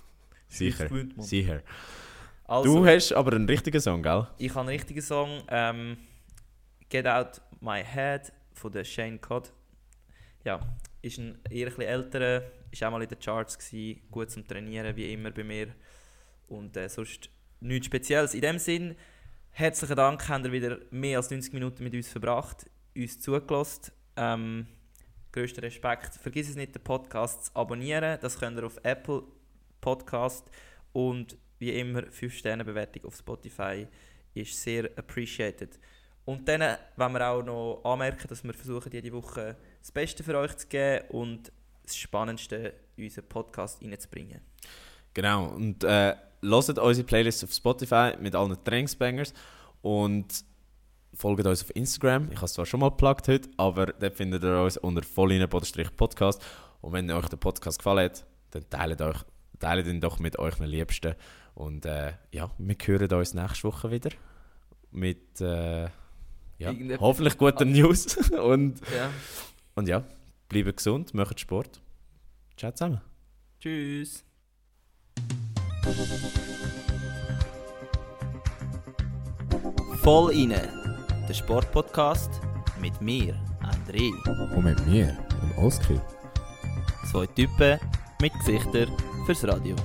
Sicher, gewinnt, sicher. Also, Du hast aber einen richtigen Song, gell? ich habe einen richtigen Song. Ähm, Get Out My Head von der Shane Codd. Ja, ist ein eher ein älterer, ist auch mal in den Charts gewesen, gut zum Trainieren, wie immer bei mir. Und äh, sonst nichts Spezielles. In dem Sinn, herzlichen Dank, habt ihr wieder mehr als 90 Minuten mit uns verbracht, uns zugelassen. Ähm, größten Respekt. Vergiss es nicht, den Podcast zu abonnieren. Das könnt ihr auf Apple Podcast und wie immer 5-Sterne-Bewertung auf Spotify ist sehr appreciated. Und dann wollen wir auch noch anmerken, dass wir versuchen, jede Woche das Beste für euch zu geben und das Spannendste in unseren Podcast reinzubringen. Genau, und äh, hört unsere Playlist auf Spotify mit allen Trainingsbangers und folgt uns auf Instagram. Ich habe es zwar schon mal geplagt heute, aber dort findet ihr uns unter vollinen-podcast. Und wenn euch der Podcast gefallen hat, dann teilt, euch, teilt ihn doch mit euren Liebsten. Und äh, ja, wir hören uns nächste Woche wieder mit äh, ja, hoffentlich guten News. und, Ja. Und ja, bleibt gesund, macht Sport. Ciao zusammen. Tschüss. Voll inne, der Sportpodcast mit mir, André. Und mit mir, dem Oski. Zwei Typen mit Gesichtern fürs Radio.